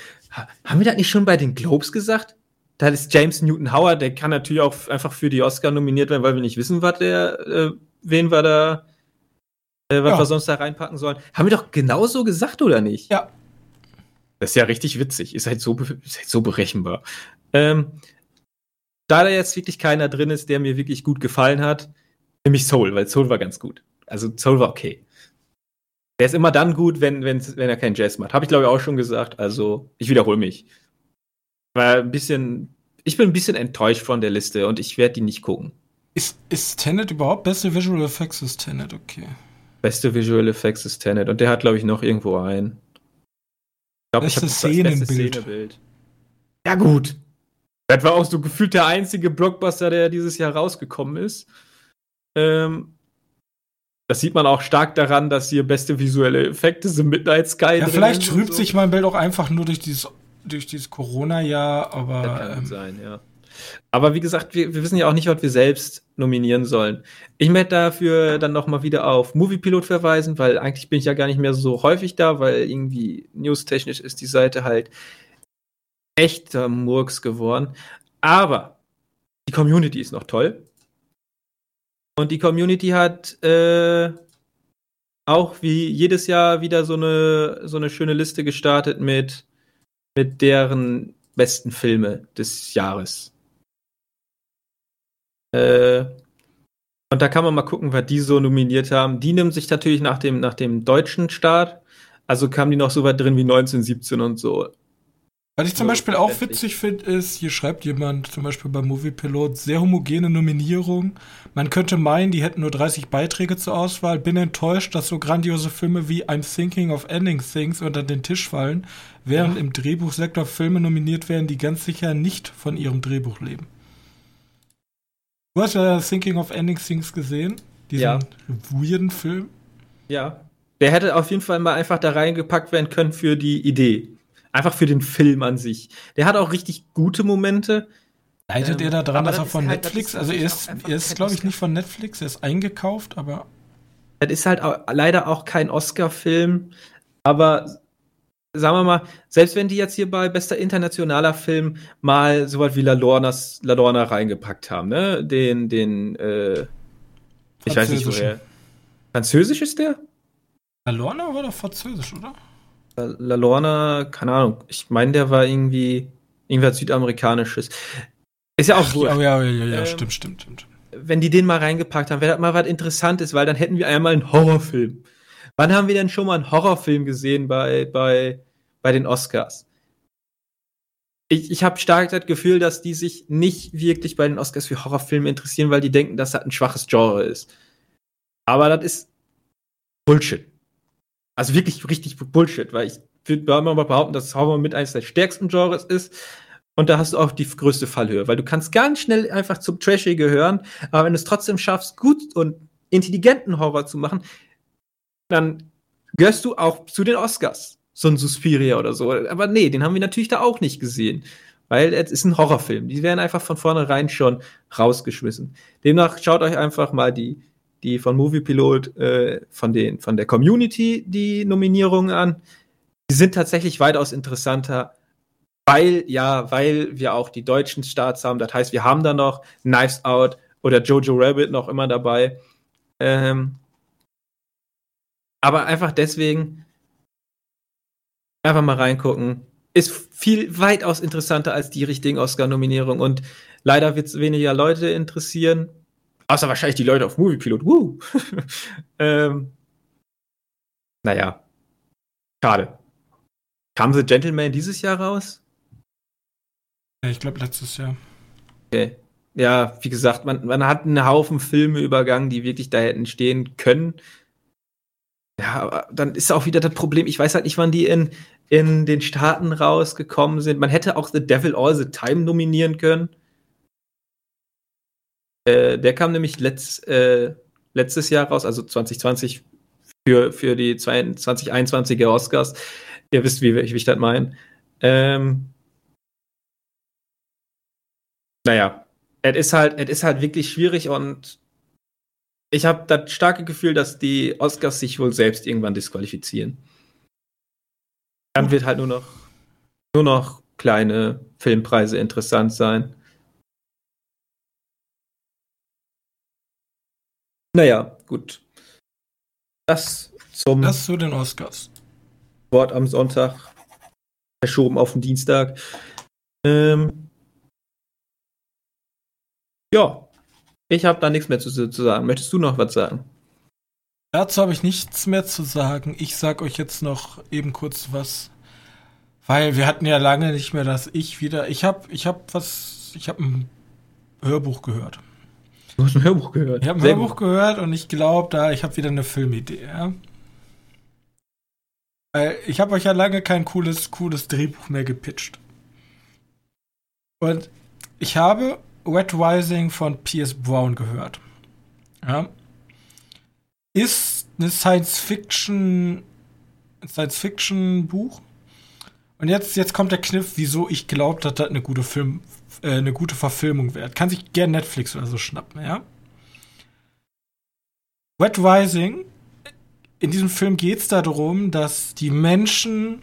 Haben wir das nicht schon bei den Globes gesagt? Da ist James Newton Howard, der kann natürlich auch einfach für die Oscar nominiert werden, weil wir nicht wissen, was der, äh, wen wir da, äh, was ja. wir sonst da reinpacken sollen. Haben wir doch genauso gesagt, oder nicht? Ja. Das ist ja richtig witzig. Ist halt so, ist halt so berechenbar. Ähm, da da jetzt wirklich keiner drin ist, der mir wirklich gut gefallen hat, nämlich Soul, weil Soul war ganz gut. Also Soul war okay. Der ist immer dann gut, wenn, wenn, er keinen Jazz macht. Habe ich, glaube ich, auch schon gesagt. Also, ich wiederhole mich. War ein bisschen, ich bin ein bisschen enttäuscht von der Liste und ich werde die nicht gucken. Ist, ist Tenet überhaupt beste Visual Effects ist Tenet, okay. Beste Visual Effects ist Tenet und der hat, glaube ich, noch irgendwo einen. Ich das beste Szenebild. Ja, gut. Das war auch so gefühlt der einzige Blockbuster, der dieses Jahr rausgekommen ist. Ähm, das sieht man auch stark daran, dass hier beste visuelle Effekte sind. Midnight Sky. Ja, vielleicht trübt so. sich mein Bild auch einfach nur durch dieses, durch dieses Corona-Jahr, aber. Das kann ähm, sein, ja. Aber wie gesagt, wir, wir, wissen ja auch nicht, was wir selbst nominieren sollen. Ich möchte dafür dann nochmal wieder auf Moviepilot verweisen, weil eigentlich bin ich ja gar nicht mehr so häufig da, weil irgendwie newstechnisch ist die Seite halt echter Murks geworden. Aber die Community ist noch toll. Und die Community hat äh, auch wie jedes Jahr wieder so eine, so eine schöne Liste gestartet mit, mit deren besten Filme des Jahres. Äh, und da kann man mal gucken, was die so nominiert haben. Die nehmen sich natürlich nach dem, nach dem deutschen Start. Also kamen die noch so weit drin wie 1917 und so. Was ich zum Beispiel auch witzig finde, ist, hier schreibt jemand zum Beispiel beim Moviepilot, sehr homogene Nominierung. Man könnte meinen, die hätten nur 30 Beiträge zur Auswahl. Bin enttäuscht, dass so grandiose Filme wie I'm Thinking of Ending Things unter den Tisch fallen, während ja. im Drehbuchsektor Filme nominiert werden, die ganz sicher nicht von ihrem Drehbuch leben. Du hast ja Thinking of Ending Things gesehen, diesen ja. weirden Film. Ja. Der hätte auf jeden Fall mal einfach da reingepackt werden können für die Idee. Einfach für den Film an sich. Der hat auch richtig gute Momente. Leidet ähm, er da dran, dass er von halt, Netflix, also er ist, er ist glaube ich, nicht von Netflix, er ist eingekauft, aber. Das ist halt auch, leider auch kein Oscar-Film, aber sagen wir mal, selbst wenn die jetzt hier bei bester internationaler Film mal so was wie La, Lornas, La Lorna reingepackt haben, ne? Den, den, äh, ich weiß nicht, woher. Französisch ist der? La Lorna war doch französisch, oder? La Lorna, keine Ahnung, ich meine, der war irgendwie irgendwas Südamerikanisches. Ist ja auch Ach, ja, ja, ja, ja, ähm, stimmt, stimmt, stimmt. Wenn die den mal reingepackt haben, wäre das mal was Interessantes, weil dann hätten wir einmal einen Horrorfilm. Wann haben wir denn schon mal einen Horrorfilm gesehen bei, bei, bei den Oscars? Ich, ich habe stark das Gefühl, dass die sich nicht wirklich bei den Oscars für Horrorfilme interessieren, weil die denken, dass das ein schwaches Genre ist. Aber das ist Bullshit. Also wirklich richtig Bullshit, weil ich würde mal behaupten, dass Horror mit eines der stärksten Genres ist. Und da hast du auch die größte Fallhöhe, weil du kannst ganz schnell einfach zum Trashy gehören, aber wenn du es trotzdem schaffst, gut und intelligenten Horror zu machen, dann gehörst du auch zu den Oscars. So ein Suspiria oder so. Aber nee, den haben wir natürlich da auch nicht gesehen. Weil es ist ein Horrorfilm. Die werden einfach von vornherein schon rausgeschmissen. Demnach schaut euch einfach mal die die von Moviepilot äh, von, den, von der Community die Nominierungen an. Die sind tatsächlich weitaus interessanter, weil, ja, weil wir auch die deutschen Starts haben. Das heißt, wir haben da noch Knives Out oder Jojo Rabbit noch immer dabei. Ähm, aber einfach deswegen einfach mal reingucken. Ist viel weitaus interessanter als die richtigen Oscar-Nominierungen und leider wird es weniger Leute interessieren. Außer wahrscheinlich die Leute auf Moviepilot. Woo! ähm, naja, schade. Kam The Gentleman dieses Jahr raus? Ja, ich glaube letztes Jahr. Okay. Ja, wie gesagt, man, man hat einen Haufen Filme übergangen, die wirklich da hätten stehen können. Ja, aber dann ist auch wieder das Problem, ich weiß halt nicht, wann die in, in den Staaten rausgekommen sind. Man hätte auch The Devil All the Time nominieren können. Äh, der kam nämlich letzt, äh, letztes Jahr raus, also 2020 für, für die 2021er Oscars. Ihr wisst, wie, wie ich das meine. Ähm, naja, es ist halt, es ist halt wirklich schwierig und ich habe das starke Gefühl, dass die Oscars sich wohl selbst irgendwann disqualifizieren. Dann wird halt nur noch, nur noch kleine Filmpreise interessant sein. Naja, gut. Das zum. Das zu den Oscars. Wort am Sonntag. Verschoben auf den Dienstag. Ähm, ja, ich habe da nichts mehr zu, zu, sagen. Möchtest du noch was sagen? Dazu habe ich nichts mehr zu sagen. Ich sag euch jetzt noch eben kurz was, weil wir hatten ja lange nicht mehr, dass ich wieder. Ich habe, ich habe was, ich habe ein Hörbuch gehört. Du hast ein Hörbuch gehört. Ich habe ein Sehr Hörbuch gut. gehört und ich glaube, da ich habe wieder eine Filmidee. Ja? Ich habe euch ja lange kein cooles, cooles Drehbuch mehr gepitcht. Und ich habe Wet Rising von P.S. Brown gehört. Ja. Ist eine Science-Fiction Science-Fiction-Buch. Und jetzt, jetzt kommt der Kniff, wieso ich glaube, dass das eine gute Film, äh, eine gute Verfilmung wird. Kann sich gern Netflix oder so schnappen, ja. Wet Rising, in diesem Film geht es darum, dass die Menschen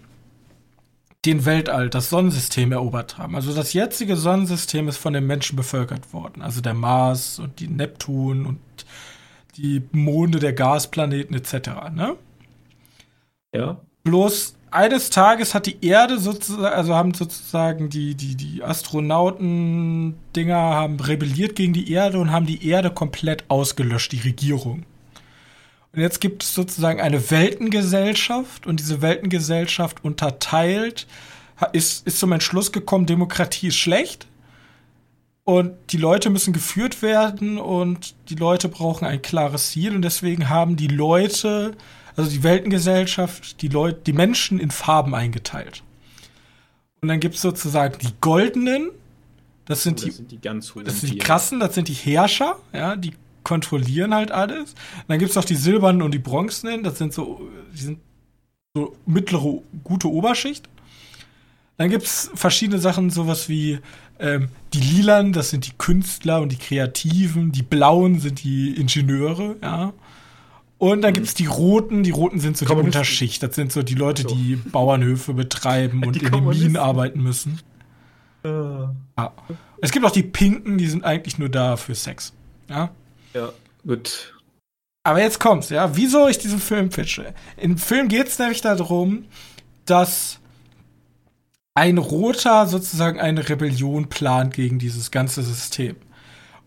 den Weltall, das Sonnensystem erobert haben. Also das jetzige Sonnensystem ist von den Menschen bevölkert worden. Also der Mars und die Neptun und die Monde der Gasplaneten etc. Ne? Ja. Bloß eines Tages hat die Erde sozusagen, also haben sozusagen die, die, die Astronauten-Dinger haben rebelliert gegen die Erde und haben die Erde komplett ausgelöscht, die Regierung. Und jetzt gibt es sozusagen eine Weltengesellschaft und diese Weltengesellschaft unterteilt, ist, ist zum Entschluss gekommen, Demokratie ist schlecht und die Leute müssen geführt werden und die Leute brauchen ein klares Ziel und deswegen haben die Leute, also die Weltengesellschaft, die Leute, die Menschen in Farben eingeteilt. Und dann gibt es sozusagen die Goldenen, das sind, oh, das die, sind die ganz hohen Das sind die krassen, das sind die Herrscher, ja, die kontrollieren halt alles. dann gibt es noch die silbernen und die bronzenen, das sind so, die sind so mittlere, gute Oberschicht. Dann gibt es verschiedene Sachen, sowas wie ähm, die Lilan, das sind die Künstler und die Kreativen, die Blauen sind die Ingenieure, ja. Und dann mhm. gibt es die Roten, die Roten sind so die Unterschicht. Das sind so die Leute, die Bauernhöfe betreiben und in den Minen arbeiten müssen. Uh. Ja. Es gibt auch die Pinken, die sind eigentlich nur da für Sex. Ja. Ja, gut. Aber jetzt kommt's, ja. Wieso ich diesen Film pitche? Im Film geht es nämlich darum, dass ein Roter sozusagen eine Rebellion plant gegen dieses ganze System.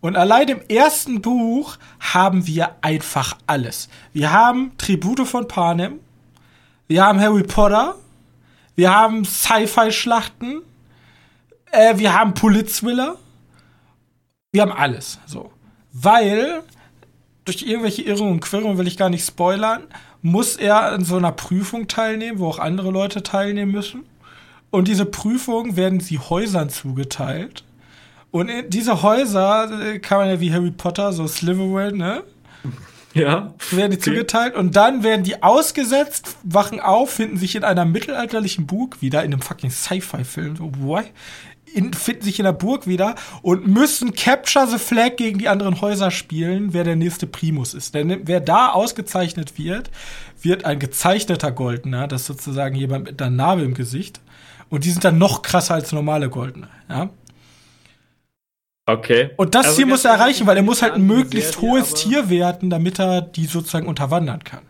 Und allein im ersten Buch haben wir einfach alles. Wir haben Tribute von Panem, wir haben Harry Potter, wir haben Sci-Fi-Schlachten, äh, wir haben Politzwiller, wir haben alles. So weil durch irgendwelche Irrungen und Quirrungen will ich gar nicht spoilern, muss er an so einer Prüfung teilnehmen, wo auch andere Leute teilnehmen müssen. Und diese Prüfung werden sie Häusern zugeteilt. Und diese Häuser äh, kann man ja wie Harry Potter, so Slytherin, ne? Ja. Werden die zugeteilt und dann werden die ausgesetzt, wachen auf, finden sich in einer mittelalterlichen Burg wieder, in einem fucking Sci-Fi-Film. So, boy in, finden sich in der Burg wieder und müssen Capture the Flag gegen die anderen Häuser spielen, wer der nächste Primus ist. Denn wer da ausgezeichnet wird, wird ein gezeichneter Goldener, das ist sozusagen jemand mit einer Narbe im Gesicht. Und die sind dann noch krasser als normale Goldene, ja. Okay. Und das also Ziel muss er erreichen, weil er muss halt ein möglichst Serie, hohes Tier werden, damit er die sozusagen unterwandern kann.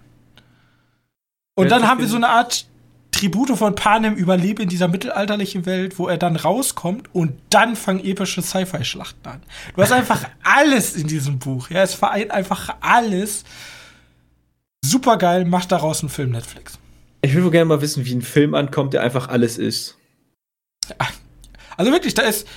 Und dann haben wir so eine Art Tribute von Panem überlebt in dieser mittelalterlichen Welt, wo er dann rauskommt und dann fangen epische Sci-Fi-Schlachten an. Du hast einfach alles in diesem Buch. Ja, es vereint einfach alles. Super geil, macht daraus einen Film Netflix. Ich würde gerne mal wissen, wie ein Film ankommt, der einfach alles ist. Also wirklich, da ist,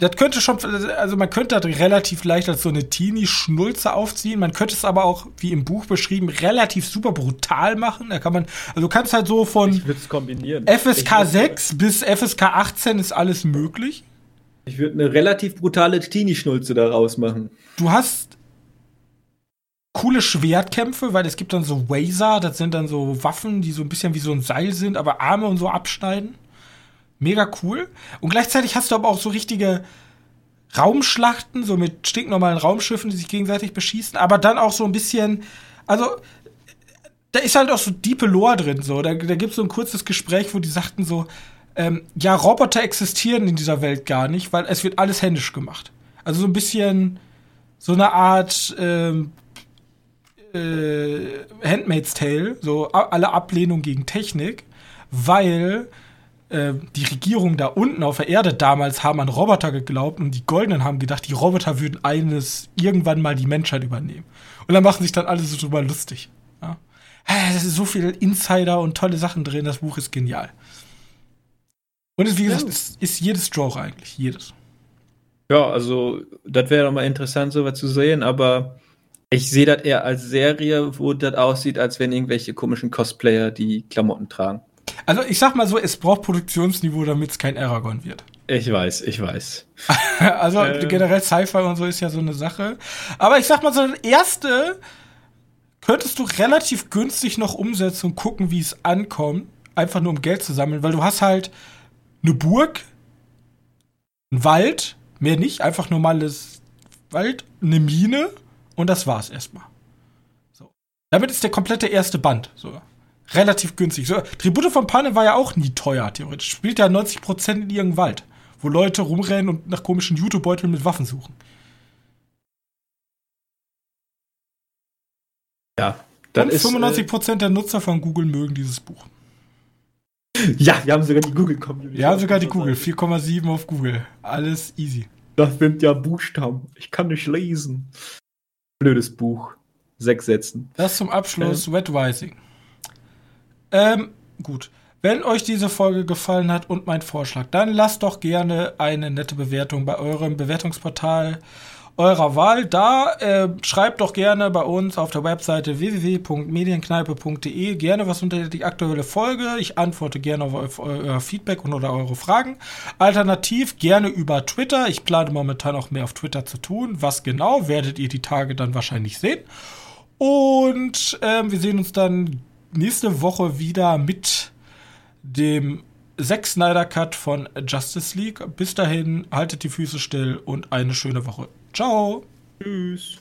das könnte schon, also man könnte das relativ leicht als so eine Teenie-Schnulze aufziehen. Man könnte es aber auch, wie im Buch beschrieben, relativ super brutal machen. Da kann man, also du kannst halt so von FSK 6 bis FSK 18 ist alles möglich. Ich würde eine relativ brutale Teenie-Schnulze daraus machen. Du hast coole Schwertkämpfe, weil es gibt dann so Wazer, das sind dann so Waffen, die so ein bisschen wie so ein Seil sind, aber Arme und so abschneiden. Mega cool. Und gleichzeitig hast du aber auch so richtige Raumschlachten, so mit stinknormalen Raumschiffen, die sich gegenseitig beschießen, aber dann auch so ein bisschen, also da ist halt auch so diepe Lore drin, so. Da, da gibt es so ein kurzes Gespräch, wo die sagten so, ähm, ja, Roboter existieren in dieser Welt gar nicht, weil es wird alles händisch gemacht. Also so ein bisschen so eine Art ähm, äh, Handmaid's Tale, so alle Ablehnung gegen Technik, weil äh, die Regierung da unten auf der Erde damals haben an Roboter geglaubt und die Goldenen haben gedacht, die Roboter würden eines irgendwann mal die Menschheit übernehmen. Und dann machen sich dann alle so drüber lustig. Ja. Es ist so viel Insider und tolle Sachen drin, das Buch ist genial. Und es, wie gesagt, ist, ist jedes Genre eigentlich, jedes. Ja, also das wäre doch mal interessant, sowas zu sehen, aber ich sehe das eher als Serie, wo das aussieht, als wenn irgendwelche komischen Cosplayer die Klamotten tragen. Also ich sag mal so, es braucht Produktionsniveau, damit es kein Aragon wird. Ich weiß, ich weiß. also ähm. generell Sci-Fi und so ist ja so eine Sache. Aber ich sag mal so, das erste könntest du relativ günstig noch umsetzen und gucken, wie es ankommt. Einfach nur um Geld zu sammeln, weil du hast halt eine Burg, ein Wald, mehr nicht, einfach normales Wald, eine Mine und das war's erstmal. So. Damit ist der komplette erste Band. So relativ günstig. So, Tribute von Panne war ja auch nie teuer, theoretisch. Spielt ja 90% in irgendeinem Wald, wo Leute rumrennen und nach komischen YouTube-Beuteln mit Waffen suchen. Ja, dann und ist, 95% äh, der Nutzer von Google mögen dieses Buch. Ja, wir haben sogar die Google-Community. Ja, sogar die Google. 4,7 auf Google. Alles easy. Das sind ja Buchstaben. Ich kann nicht lesen. Blödes Buch. Sechs Sätzen. Das zum Abschluss ähm. Wet Rising. Ähm, gut. Wenn euch diese Folge gefallen hat und mein Vorschlag, dann lasst doch gerne eine nette Bewertung bei eurem Bewertungsportal eurer Wahl da. Äh, schreibt doch gerne bei uns auf der Webseite www.medienkneipe.de gerne was unter die aktuelle Folge. Ich antworte gerne auf euer Feedback und oder eure Fragen. Alternativ gerne über Twitter. Ich plane momentan auch mehr auf Twitter zu tun. Was genau, werdet ihr die Tage dann wahrscheinlich sehen. Und ähm, wir sehen uns dann nächste Woche wieder mit dem Zack Snyder Cut von Justice League. Bis dahin, haltet die Füße still und eine schöne Woche. Ciao. Tschüss.